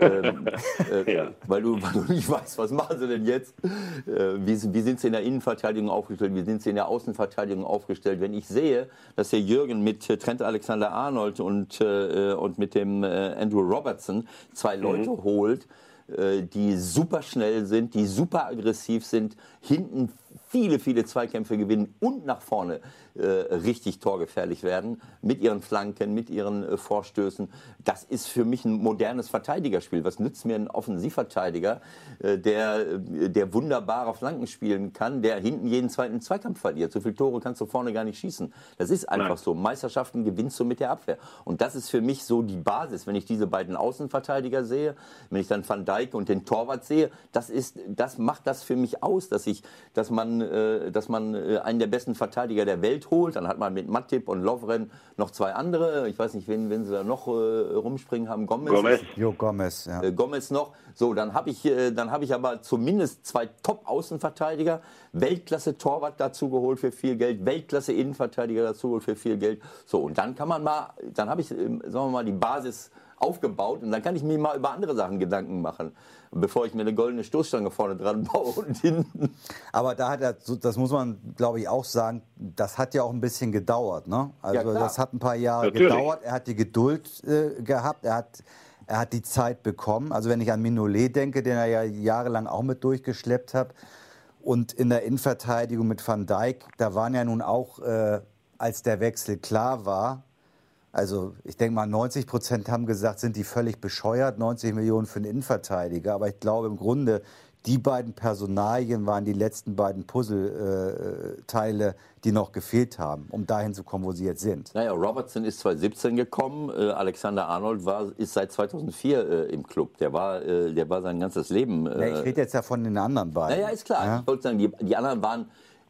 Ähm, äh, ja. weil, du, weil du nicht weißt, was machen sie denn jetzt? Äh, wie, wie, sind sie in der Innenverteidigung aufgestellt? Wie sind sie in der Außenverteidigung aufgestellt? Wenn ich sehe, dass der Jürgen mit Trent Alexander-Arnold und, äh, und mit dem äh, Andrew Robertson zwei Leute mhm. holt, äh, die super schnell sind, die super aggressiv sind, hinten viele, viele Zweikämpfe gewinnen und nach vorne äh, richtig torgefährlich werden mit ihren Flanken, mit ihren äh, Vorstößen. Das ist für mich ein modernes Verteidigerspiel. Was nützt mir ein Offensivverteidiger, äh, der, äh, der wunderbare Flanken spielen kann, der hinten jeden zweiten Zweikampf verliert? So viele Tore kannst du vorne gar nicht schießen. Das ist einfach Nein. so. Meisterschaften gewinnst du mit der Abwehr. Und das ist für mich so die Basis. Wenn ich diese beiden Außenverteidiger sehe, wenn ich dann Van Dijk und den Torwart sehe, das ist, das macht das für mich aus, dass ich, dass man, äh, dass man äh, einen der besten Verteidiger der Welt holt. Dann hat man mit Matip und Lovren noch zwei andere. Ich weiß nicht, wen, wen sie da noch äh, rumspringen haben. Gomez. Gomez. Jo, Gomez, ja. Äh, Gomez noch. So, dann habe ich, äh, dann ich aber zumindest zwei Top-Außenverteidiger, Weltklasse-Torwart dazu geholt für viel Geld, Weltklasse-Innenverteidiger dazu geholt für viel Geld. So, und dann kann man mal, dann habe ich, ähm, sagen wir mal, die Basis aufgebaut und dann kann ich mir mal über andere Sachen Gedanken machen, bevor ich mir eine goldene Stoßstange vorne dran baue und hinten. Aber da hat er, das muss man glaube ich auch sagen, das hat ja auch ein bisschen gedauert. Ne? Also ja, das hat ein paar Jahre Natürlich. gedauert. Er hat die Geduld äh, gehabt, er hat er hat die Zeit bekommen. Also wenn ich an Minolet denke, den er ja jahrelang auch mit durchgeschleppt hat. Und in der Innenverteidigung mit Van Dijk, da waren ja nun auch, äh, als der Wechsel klar war, also ich denke mal, 90 Prozent haben gesagt, sind die völlig bescheuert, 90 Millionen für einen Innenverteidiger. Aber ich glaube im Grunde, die beiden Personalien waren die letzten beiden Puzzleteile, die noch gefehlt haben, um dahin zu kommen, wo sie jetzt sind. Naja, Robertson ist 2017 gekommen, äh, Alexander Arnold war, ist seit 2004 äh, im Club. Der war, äh, der war sein ganzes Leben. Ja, ich rede jetzt ja von den anderen beiden. Naja, ist klar. Ja? Ich wollte sagen, die, die anderen waren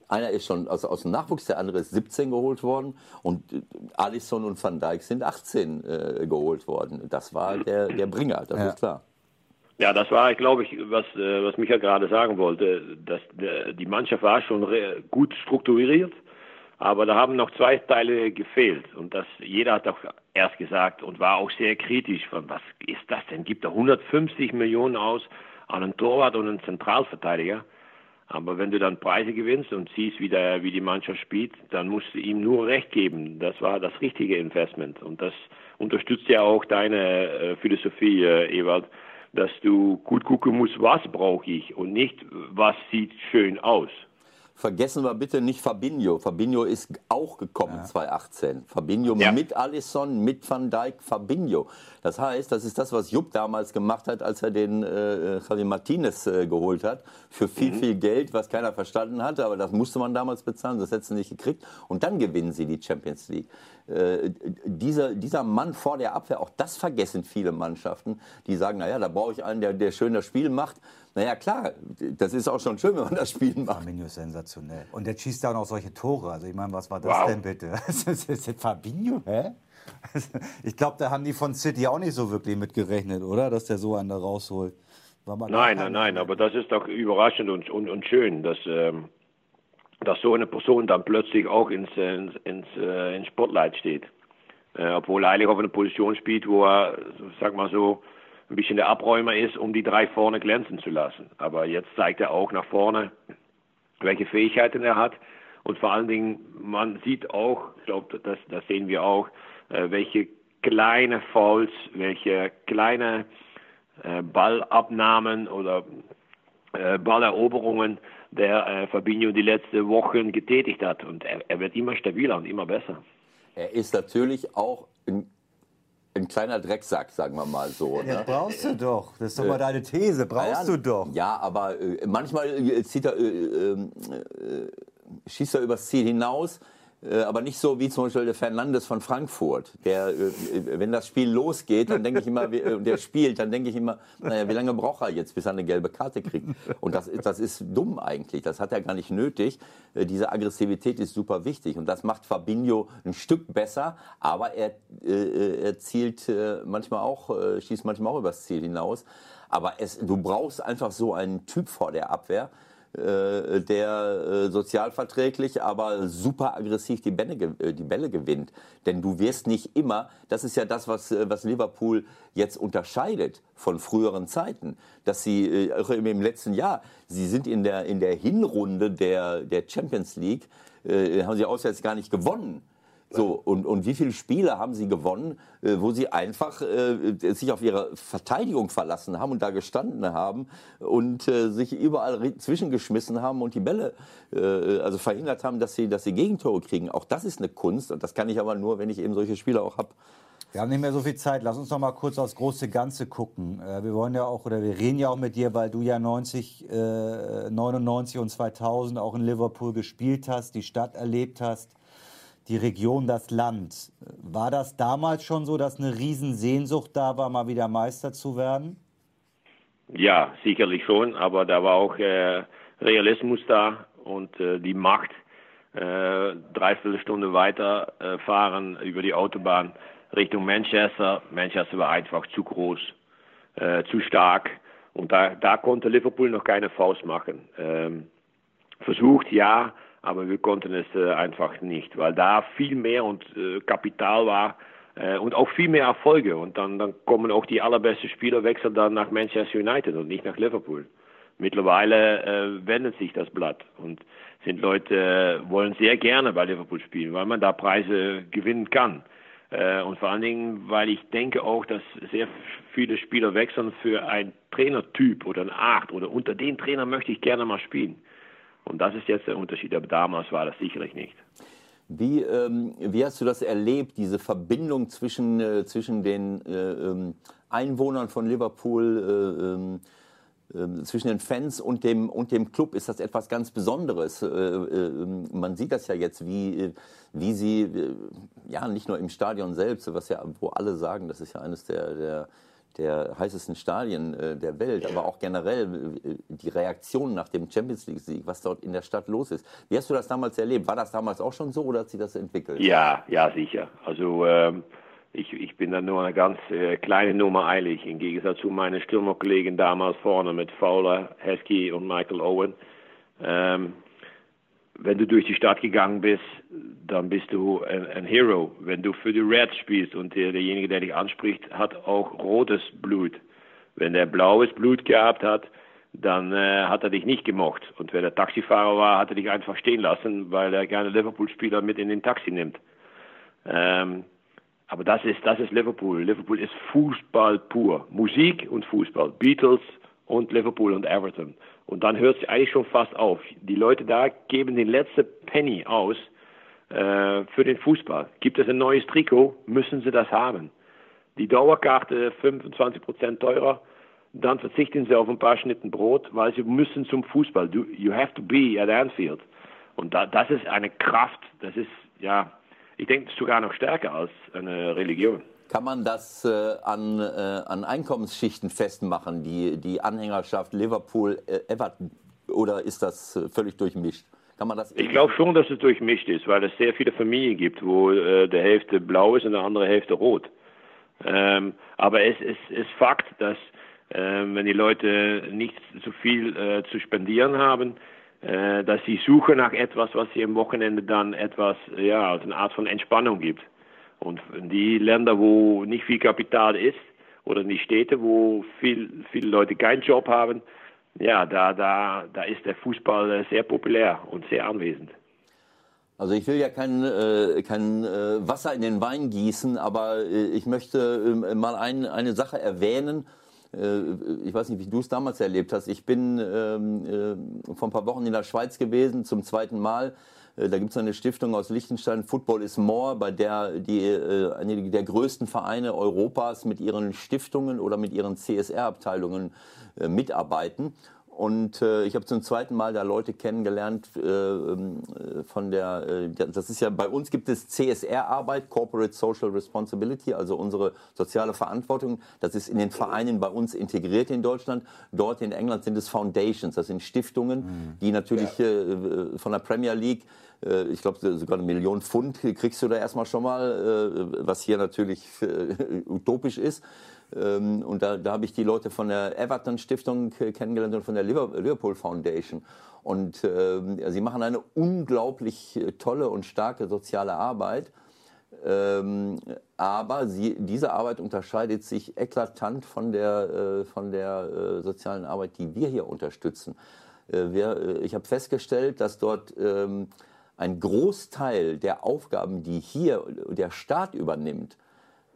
einer ist schon aus, aus dem Nachwuchs, der andere ist 17 geholt worden und äh, Alisson und Van Dijk sind 18 äh, geholt worden. Das war der, der Bringer, das ja. ist klar. Ja, das war, glaube ich, was, äh, was Micha gerade sagen wollte. Dass die Mannschaft war schon gut strukturiert, aber da haben noch zwei Teile gefehlt. Und das, jeder hat auch erst gesagt und war auch sehr kritisch von, was ist das denn? Gibt er 150 Millionen aus an einen Torwart und einen Zentralverteidiger? Aber wenn du dann Preise gewinnst und siehst, wie, der, wie die Mannschaft spielt, dann musst du ihm nur recht geben. Das war das richtige Investment. Und das unterstützt ja auch deine äh, Philosophie, äh, Ewald, dass du gut gucken musst, was brauche ich und nicht, was sieht schön aus. Vergessen wir bitte nicht Fabinho. Fabinho ist auch gekommen ja. 2018. Fabinho ja. mit Alisson, mit Van Dijk, Fabinho. Das heißt, das ist das, was Jupp damals gemacht hat, als er den äh, Javi Martinez äh, geholt hat. Für viel, mhm. viel Geld, was keiner verstanden hatte. Aber das musste man damals bezahlen, das hätten sie nicht gekriegt. Und dann gewinnen sie die Champions League. Äh, dieser, dieser Mann vor der Abwehr, auch das vergessen viele Mannschaften, die sagen, naja, da brauche ich einen, der, der schön das Spiel macht. Naja, klar, das ist auch schon schön, wenn man das Spiel macht. Fabinho ist sensationell. Und der schießt ja auch noch solche Tore. Also ich meine, was war das wow. denn bitte? Das ist Fabinho, hä? Ich glaube, da haben die von City auch nicht so wirklich mitgerechnet, oder? Dass der so einen da rausholt. Nein, nein, nein, aber das ist doch überraschend und, und, und schön, dass, ähm, dass so eine Person dann plötzlich auch ins, ins, ins, äh, ins Spotlight steht. Äh, obwohl er eigentlich auf einer Position spielt, wo er, sag mal so, ein bisschen der Abräumer ist, um die drei vorne glänzen zu lassen. Aber jetzt zeigt er auch nach vorne, welche Fähigkeiten er hat. Und vor allen Dingen, man sieht auch, ich glaube, das, das sehen wir auch, äh, welche kleine Fouls, welche kleine äh, Ballabnahmen oder äh, Balleroberungen der äh, Fabinho die letzten Wochen getätigt hat. Und er, er wird immer stabiler und immer besser. Er ist natürlich auch ein, ein kleiner Drecksack, sagen wir mal so. Ja, ne? brauchst du doch. Das ist doch mal deine These. Brauchst Ja, du doch. Ja, aber äh, manchmal äh, zieht er, äh, äh, äh, schießt er übers Ziel hinaus. Äh, aber nicht so wie zum Beispiel der Fernandes von Frankfurt. Der, äh, wenn das Spiel losgeht, dann denke ich immer, äh, der spielt, dann denke ich immer, naja, wie lange braucht er jetzt, bis er eine gelbe Karte kriegt? Und das, ist- das ist dumm eigentlich. Das hat er gar nicht nötig. Äh, Diese Aggressivität ist super wichtig. Und das macht Fabinho ein Stück besser, aber er, äh, er zielt äh, manchmal auch, äh, schießt manchmal auch übers Ziel hinaus. Aber es, du brauchst einfach so einen Typ vor der Abwehr, äh, der äh, sozialverträglich, aber super aggressiv die Bälle, äh, die Bälle gewinnt. Denn du wirst nicht immer, das ist ja das, was, was Liverpool jetzt unterscheidet von früheren Zeiten, dass sie auch im letzten Jahr, sie sind in der, in der Hinrunde der, der Champions League, haben sie auswärts gar nicht gewonnen. So, und, und wie viele Spiele haben sie gewonnen, äh, wo sie einfach äh, sich auf ihre Verteidigung verlassen haben und da gestanden haben und äh, sich überall zwischengeschmissen haben und die Bälle äh, also verhindert haben, dass sie, dass sie Gegentore kriegen. Auch das ist eine Kunst und das kann ich aber nur, wenn ich eben solche Spieler auch habe. Wir haben nicht mehr so viel Zeit. Lass uns noch mal kurz aufs große Ganze gucken. Äh, wir wollen ja auch, oder wir reden ja auch mit dir, weil du ja 90, äh, 99 und 2000 auch in Liverpool gespielt hast, die Stadt erlebt hast, die Region, das Land. War das damals schon so, dass eine Riesensehnsucht da war, mal wieder Meister zu werden? Ja, sicherlich schon, aber da war auch äh, Realismus da und äh, die Macht. Äh, dreiviertel Stunde weiter äh, fahren über die Autobahn Richtung Manchester. Manchester war einfach zu groß, äh, zu stark und da, da konnte Liverpool noch keine Faust machen. Ähm, versucht, ja, aber wir konnten es äh, einfach nicht, weil da viel mehr und äh, Kapital war äh, und auch viel mehr Erfolge. Und dann, dann kommen auch die allerbesten Spieler wechseln dann nach Manchester United und nicht nach Liverpool. Mittlerweile wendet sich das Blatt und sind Leute wollen sehr gerne bei Liverpool spielen, weil man da Preise gewinnen kann. Und vor allen Dingen, weil ich denke auch, dass sehr viele Spieler wechseln für einen Trainertyp oder eine Art oder unter den Trainer möchte ich gerne mal spielen. Und das ist jetzt der Unterschied. Aber damals war das sicherlich nicht. Wie, ähm, wie hast du das erlebt, diese Verbindung zwischen, äh, zwischen den äh, ähm, Einwohnern von Liverpool, äh, ähm, ähm, zwischen den Fans und dem, und dem Club? Ist das etwas ganz Besonderes? Äh, äh, man sieht das ja jetzt, wie, äh, wie sie, ja, nicht nur im Stadion selbst, was ja, wo alle sagen, das ist ja eines der, der, der heißesten Stadien äh, der Welt, aber auch generell äh, die Reaktion nach dem Champions League-Sieg, was dort in der Stadt los ist. Wie hast du das damals erlebt? War das damals auch schon so oder hat sich das entwickelt? Ja, ja, sicher. Also ähm, ich, ich bin da nur eine ganz äh, kleine Nummer eilig, im Gegensatz zu meinen Stürmerkollegen damals vorne mit Fowler, Heskey und Michael Owen. Ähm, wenn du durch die Stadt gegangen bist, dann bist du ein, ein Hero. Wenn du für die Reds spielst und der, derjenige, der dich anspricht, hat auch rotes Blut. Wenn er blaues Blut gehabt hat, dann äh, hat er dich nicht gemocht. Und wenn er Taxifahrer war, hat er dich einfach stehen lassen, weil er gerne Liverpool-Spieler mit in den Taxi nimmt. Ähm, aber das ist, das ist Liverpool. Liverpool ist Fußball pur. Musik und Fußball. Beatles und Liverpool und Everton. Und dann hört es eigentlich schon fast auf. Die Leute da geben den letzten Penny aus äh, für den Fußball. Gibt es ein neues Trikot, müssen sie das haben. Die Dauerkarte 25% teurer, dann verzichten sie auf ein paar Schnitten Brot, weil sie müssen zum Fußball. Du, you have to be at Anfield. Und da, das ist eine Kraft, das ist, ja, ich denke, sogar noch stärker als eine Religion. Kann man das äh, an, äh, an Einkommensschichten festmachen, die, die Anhängerschaft Liverpool, äh, Everton? Oder ist das äh, völlig durchmischt? Kann man das Ich glaube schon, dass es durchmischt ist, weil es sehr viele Familien gibt, wo äh, der Hälfte blau ist und der andere Hälfte rot. Ähm, aber es ist, ist Fakt, dass ähm, wenn die Leute nicht so viel äh, zu spendieren haben, äh, dass sie suchen nach etwas, was sie am Wochenende dann etwas, ja, als eine Art von Entspannung gibt. Und die Länder, wo nicht viel Kapital ist, oder in die Städte, wo viel, viele Leute keinen Job haben, ja, da, da, da ist der Fußball äh, sehr populär und sehr anwesend. Also ich will ja kein, äh, kein äh, Wasser in den Wein gießen, aber ich möchte äh, mal ein, eine Sache erwähnen. Äh, ich weiß nicht, wie du es damals erlebt hast. Ich bin ähm, äh, vor ein paar Wochen in der Schweiz gewesen, zum zweiten Mal. Äh, da gibt es eine Stiftung aus Liechtenstein, Football is More, bei der die, äh, eine der größten Vereine Europas mit ihren Stiftungen oder mit ihren CSR-Abteilungen äh, mitarbeiten. Und äh, ich habe zum zweiten Mal da Leute kennengelernt äh, ähm, von der, äh, das ist ja, bei uns gibt es CSR-Arbeit, Corporate Social Responsibility, also unsere soziale Verantwortung. Das ist in den Vereinen bei uns integriert in Deutschland. Dort in England sind es Foundations, das sind Stiftungen, mhm. die natürlich äh, von der Premier League ich glaube, sogar eine Million Pfund kriegst du da erstmal schon mal, äh, was hier natürlich utopisch ist. Ähm, und da, da habe ich die Leute von der Everton Stiftung kennengelernt und von der Liverpool Foundation. Und äh, sie machen eine unglaublich tolle und starke soziale Arbeit. Ähm, aber sie, diese Arbeit unterscheidet sich eklatant von der, äh, von der äh, sozialen Arbeit, die wir hier unterstützen. Äh, wir, äh, ich habe festgestellt, dass dort ähm, ein Großteil der Aufgaben, die hier der Staat übernimmt,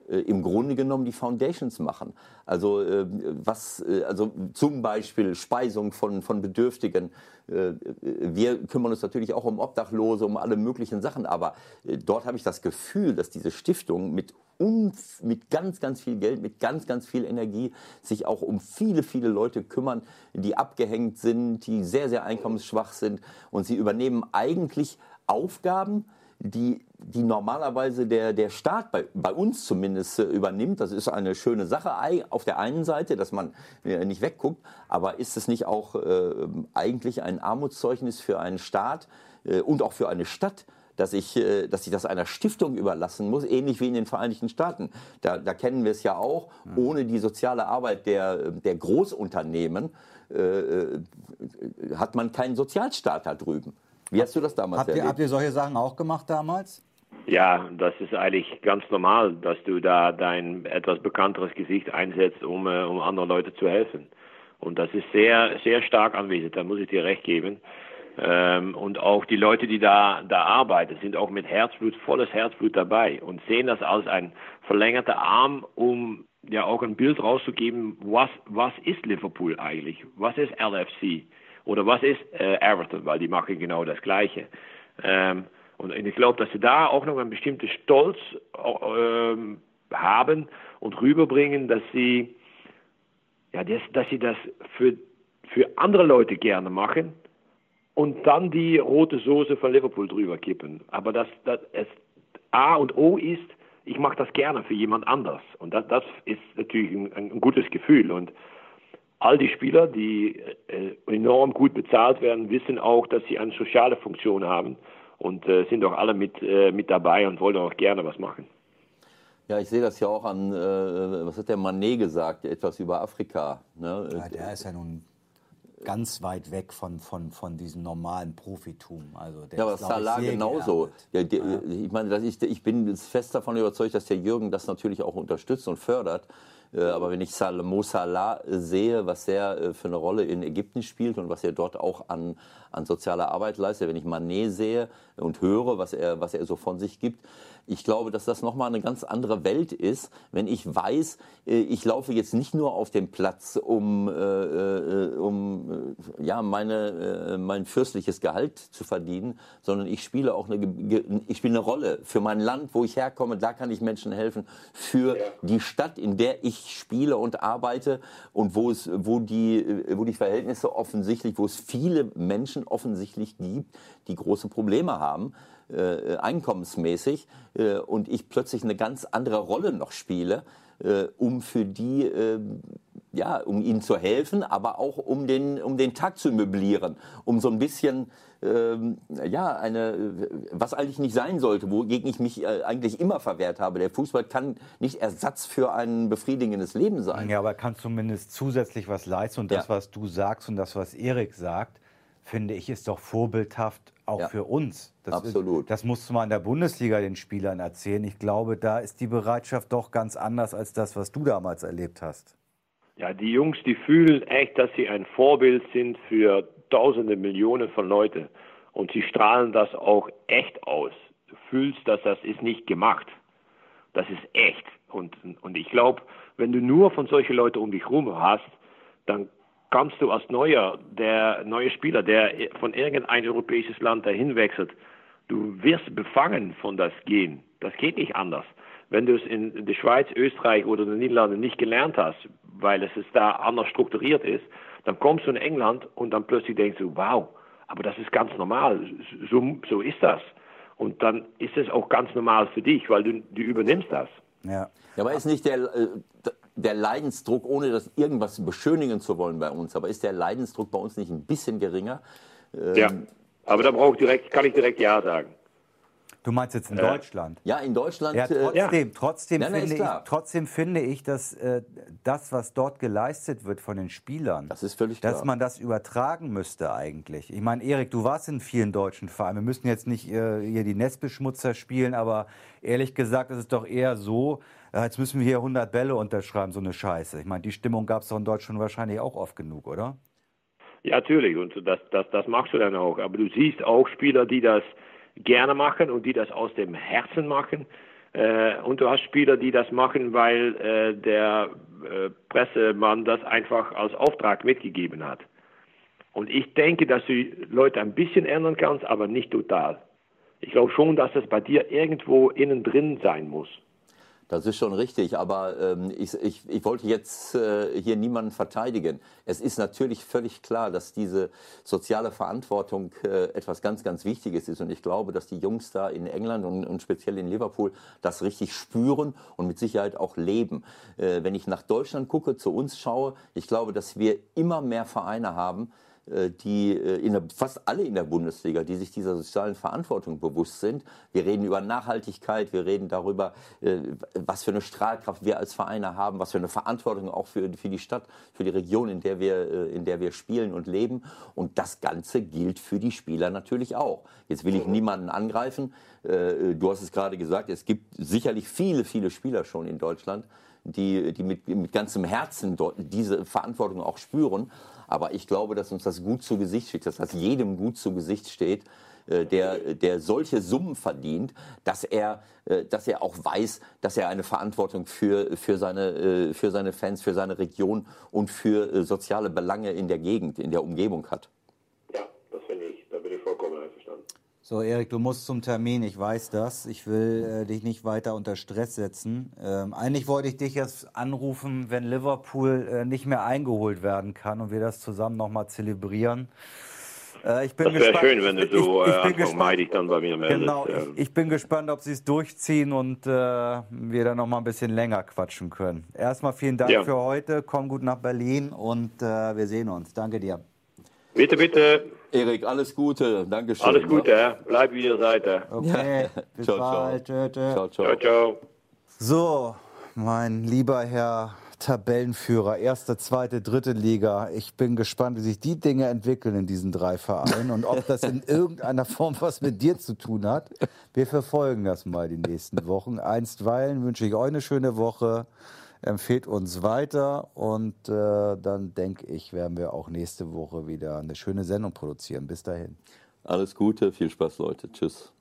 äh, im Grunde genommen die Foundations machen. Also, äh, was, äh, also zum Beispiel Speisung von, von Bedürftigen. wir kümmern uns natürlich auch um Obdachlose, um alle möglichen Sachen, aber dort habe ich das Gefühl, dass diese Stiftung mit mit ganz, ganz viel Geld, mit ganz, ganz viel Energie sich auch um viele, viele Leute kümmern, die abgehängt sind, die sehr, sehr einkommensschwach sind. Und sie übernehmen eigentlich Aufgaben, die, die normalerweise der, der Staat bei, bei uns zumindest äh, übernimmt. Das ist eine schöne Sache auf der einen Seite, dass man äh, nicht wegguckt, aber ist es nicht auch äh, eigentlich ein Armutszeugnis für einen Staat äh, und auch für eine Stadt, dass ich, äh, dass ich das einer Stiftung überlassen muss, ähnlich wie in den Vereinigten Staaten. Da, da kennen wir es ja auch, mhm. ohne die soziale Arbeit der, der Großunternehmen hat man keinen Sozialstaat da drüben. Wie hast du das damals habt ihr, habt ihr solche Sachen auch gemacht damals? Ja, das ist eigentlich ganz normal, dass du da dein etwas bekannteres Gesicht einsetzt, um, äh, um anderen Leuten zu helfen. Und das ist sehr, sehr stark anwesend, da muss ich dir recht geben. Ähm, und auch die Leute, die da, da arbeiten, sind auch mit Herzblut, volles Herzblut dabei und sehen das als ein verlängerter Arm, um ja auch ein Bild rauszugeben, was, was ist Liverpool eigentlich? Was ist LFC? Oder was ist äh, Everton, weil die machen genau das Gleiche. Ähm, und ich glaube, dass sie da auch noch einen bestimmten Stolz ähm, haben und rüberbringen, dass sie, ja, das, dass sie das für, für andere Leute gerne machen und dann die rote Soße von Liverpool drüber kippen. Aber dass, dass es A und O ist, ich mache das gerne für jemand anders. Und das, das ist natürlich ein, ein gutes Gefühl. Und all die Spieler, die äh, enorm gut bezahlt werden, wissen auch, dass sie eine soziale Funktion haben und äh, sind auch alle mit, äh, mit dabei und wollen auch gerne was machen. Ja, ich sehe das ja auch an, äh, was hat der Manet gesagt, etwas über Afrika. Ne? Ja, der ist ja nun ganz weit weg von, von, von diesem normalen Profitum. Also der ja, aber ist, Salah genauso. Ja, der, ja. Ich meine, ich, ich bin fest davon überzeugt, dass der Jürgen das natürlich auch unterstützt und fördert. Äh, aber wenn ich Mo Salah sehe, was er äh, für eine Rolle in Ägypten spielt und was er dort auch an, an sozialer Arbeit leistet, wenn ich Manet sehe und höre, was er, was er so von sich gibt, ich glaube, dass das nochmal eine ganz andere Welt ist, wenn ich weiß, äh, ich laufe jetzt nicht nur auf dem Platz, um, äh, äh um äh, ja, meine, äh, mein fürstliches Gehalt zu verdienen, sondern ich spiele auch eine, ich spiele eine Rolle für mein Land, wo ich herkomme, da kann ich Menschen helfen, für die Stadt, in der ich spiele und arbeite und wo, es, wo, die, wo die Verhältnisse offensichtlich, wo es viele Menschen offensichtlich gibt, die große Probleme haben äh, einkommensmäßig äh, und ich plötzlich eine ganz andere Rolle noch spiele, äh, um für die, äh, ja, um ihnen zu helfen, aber auch um den, um den Tag zu möblieren, um so ein bisschen, ähm, ja, eine, was eigentlich nicht sein sollte, wogegen ich mich äh, eigentlich immer verwehrt habe. Der Fußball kann nicht Ersatz für ein befriedigendes Leben sein. Ja, aber er kann zumindest zusätzlich was leisten und das, ja. was du sagst und das, was Erik sagt, finde ich, ist doch vorbildhaft auch ja, für uns. Das absolut. Ist, das musst du mal in der Bundesliga den Spielern erzählen. Ich glaube, da ist die Bereitschaft doch ganz anders als das, was du damals erlebt hast. Ja, die Jungs, die fühlen echt, dass sie ein Vorbild sind für Tausende, Millionen von Leuten. Und sie strahlen das auch echt aus. Du fühlst, dass das ist nicht gemacht. Das ist echt. Und, und ich glaube, wenn du nur von solchen Leuten um dich herum hast, dann kannst du als neuer, der neue Spieler, der von irgendein europäisches Land dahin wechselt, du wirst befangen von das Gehen. Das geht nicht anders. Wenn du es in der Schweiz, Österreich oder den Niederlanden nicht gelernt hast, weil es da anders strukturiert ist, dann kommst du in England und dann plötzlich denkst du, wow, aber das ist ganz normal, so, so ist das. Und dann ist es auch ganz normal für dich, weil du, du übernimmst das. Ja. ja, aber ist nicht der, äh, der Leidensdruck, ohne das irgendwas beschönigen zu wollen bei uns, aber ist der Leidensdruck bei uns nicht ein bisschen geringer? Ähm, ja, aber da brauche direkt, kann ich direkt Ja sagen. Du meinst jetzt in äh, Deutschland? Ja, in Deutschland. Ja, trotzdem, ja. trotzdem, nein, nein, finde ich, trotzdem finde ich, dass äh, das, was dort geleistet wird von den Spielern, das ist völlig dass man das übertragen müsste eigentlich. Ich meine, Erik, du warst in vielen deutschen Vereinen. Wir müssen jetzt nicht äh, hier die Nestbeschmutzer spielen, aber ehrlich gesagt ist es doch eher so, äh, jetzt müssen wir hier 100 Bälle unterschreiben, so eine Scheiße. Ich meine, die Stimmung gab es doch in Deutschland wahrscheinlich auch oft genug, oder? Ja, natürlich. Und das, das, das machst du dann auch. Aber du siehst auch Spieler, die das gerne machen und die das aus dem Herzen machen. Äh, und du hast Spieler, die das machen, weil äh, der Pressemann das einfach als Auftrag mitgegeben hat. Und ich denke, dass du Leute ein bisschen ändern kannst, aber nicht total. Ich glaube schon, dass das bei dir irgendwo innen drin sein muss. Das ist schon richtig, aber ähm, ich, ich, ich wollte jetzt äh, hier niemanden verteidigen. Es ist natürlich völlig klar, dass diese soziale Verantwortung äh, etwas ganz, ganz Wichtiges ist. Und ich glaube, dass die Jungs da in England und, und speziell in Liverpool das richtig spüren und mit Sicherheit auch leben. Äh, wenn ich nach Deutschland gucke, zu uns schaue, ich glaube, dass wir immer mehr Vereine haben, die äh, in der, fast alle in der Bundesliga, die sich dieser sozialen Verantwortung bewusst sind. Wir reden über Nachhaltigkeit, wir reden darüber, äh, was für eine Strahlkraft wir als Vereine haben, was für eine Verantwortung auch für, für die Stadt, für die Region, in der, wir, in der wir spielen und leben. Und das Ganze gilt für die Spieler natürlich auch. Jetzt will ich niemanden angreifen. Du hast es gerade gesagt, es gibt sicherlich viele, viele Spieler schon in Deutschland, die, die mit, mit ganzem Herzen diese Verantwortung auch spüren. Aber ich glaube, dass uns das gut zu Gesicht steht, dass das jedem gut zu Gesicht steht, äh, der, der solche Summen verdient, dass er, äh, dass er auch weiß, dass er eine Verantwortung für, für, seine, äh, für seine Fans, für seine Region und für soziale Belange in der Gegend, in der Umgebung hat. So, Erik, du musst zum Termin, ich weiß das. Ich will äh, dich nicht weiter unter Stress setzen. Ähm, eigentlich wollte ich dich jetzt anrufen, wenn Liverpool äh, nicht mehr eingeholt werden kann und wir das zusammen nochmal zelebrieren. Äh, ich bin das wäre schön, wenn du so ich, ich, ich äh, dich dann bei mir meldest. Genau, ich, ich, bin gespannt, ob sie es durchziehen und äh, wir dann nochmal ein bisschen länger quatschen können. Erstmal vielen Dank ja. für heute. Komm gut nach Berlin und äh, wir sehen uns. Danke dir. Bitte, bitte. Erik, alles Gute. Dankeschön. Alles Gute, ja. bleib wie ihr seid. Okay, bis ciao, bald. Ciao. Ciao, ciao. ciao, ciao. So, mein lieber Herr Tabellenführer, erste, zweite, dritte Liga. Ich bin gespannt, wie sich die Dinge entwickeln in diesen drei Vereinen und ob das in irgendeiner Form was mit dir zu tun hat. Wir verfolgen das mal die nächsten Wochen. Einstweilen wünsche ich euch eine schöne Woche empfehlt uns weiter und äh, dann denke ich, werden wir auch nächste Woche wieder eine schöne Sendung produzieren. Bis dahin. Alles Gute, viel Spaß, Leute. Tschüss.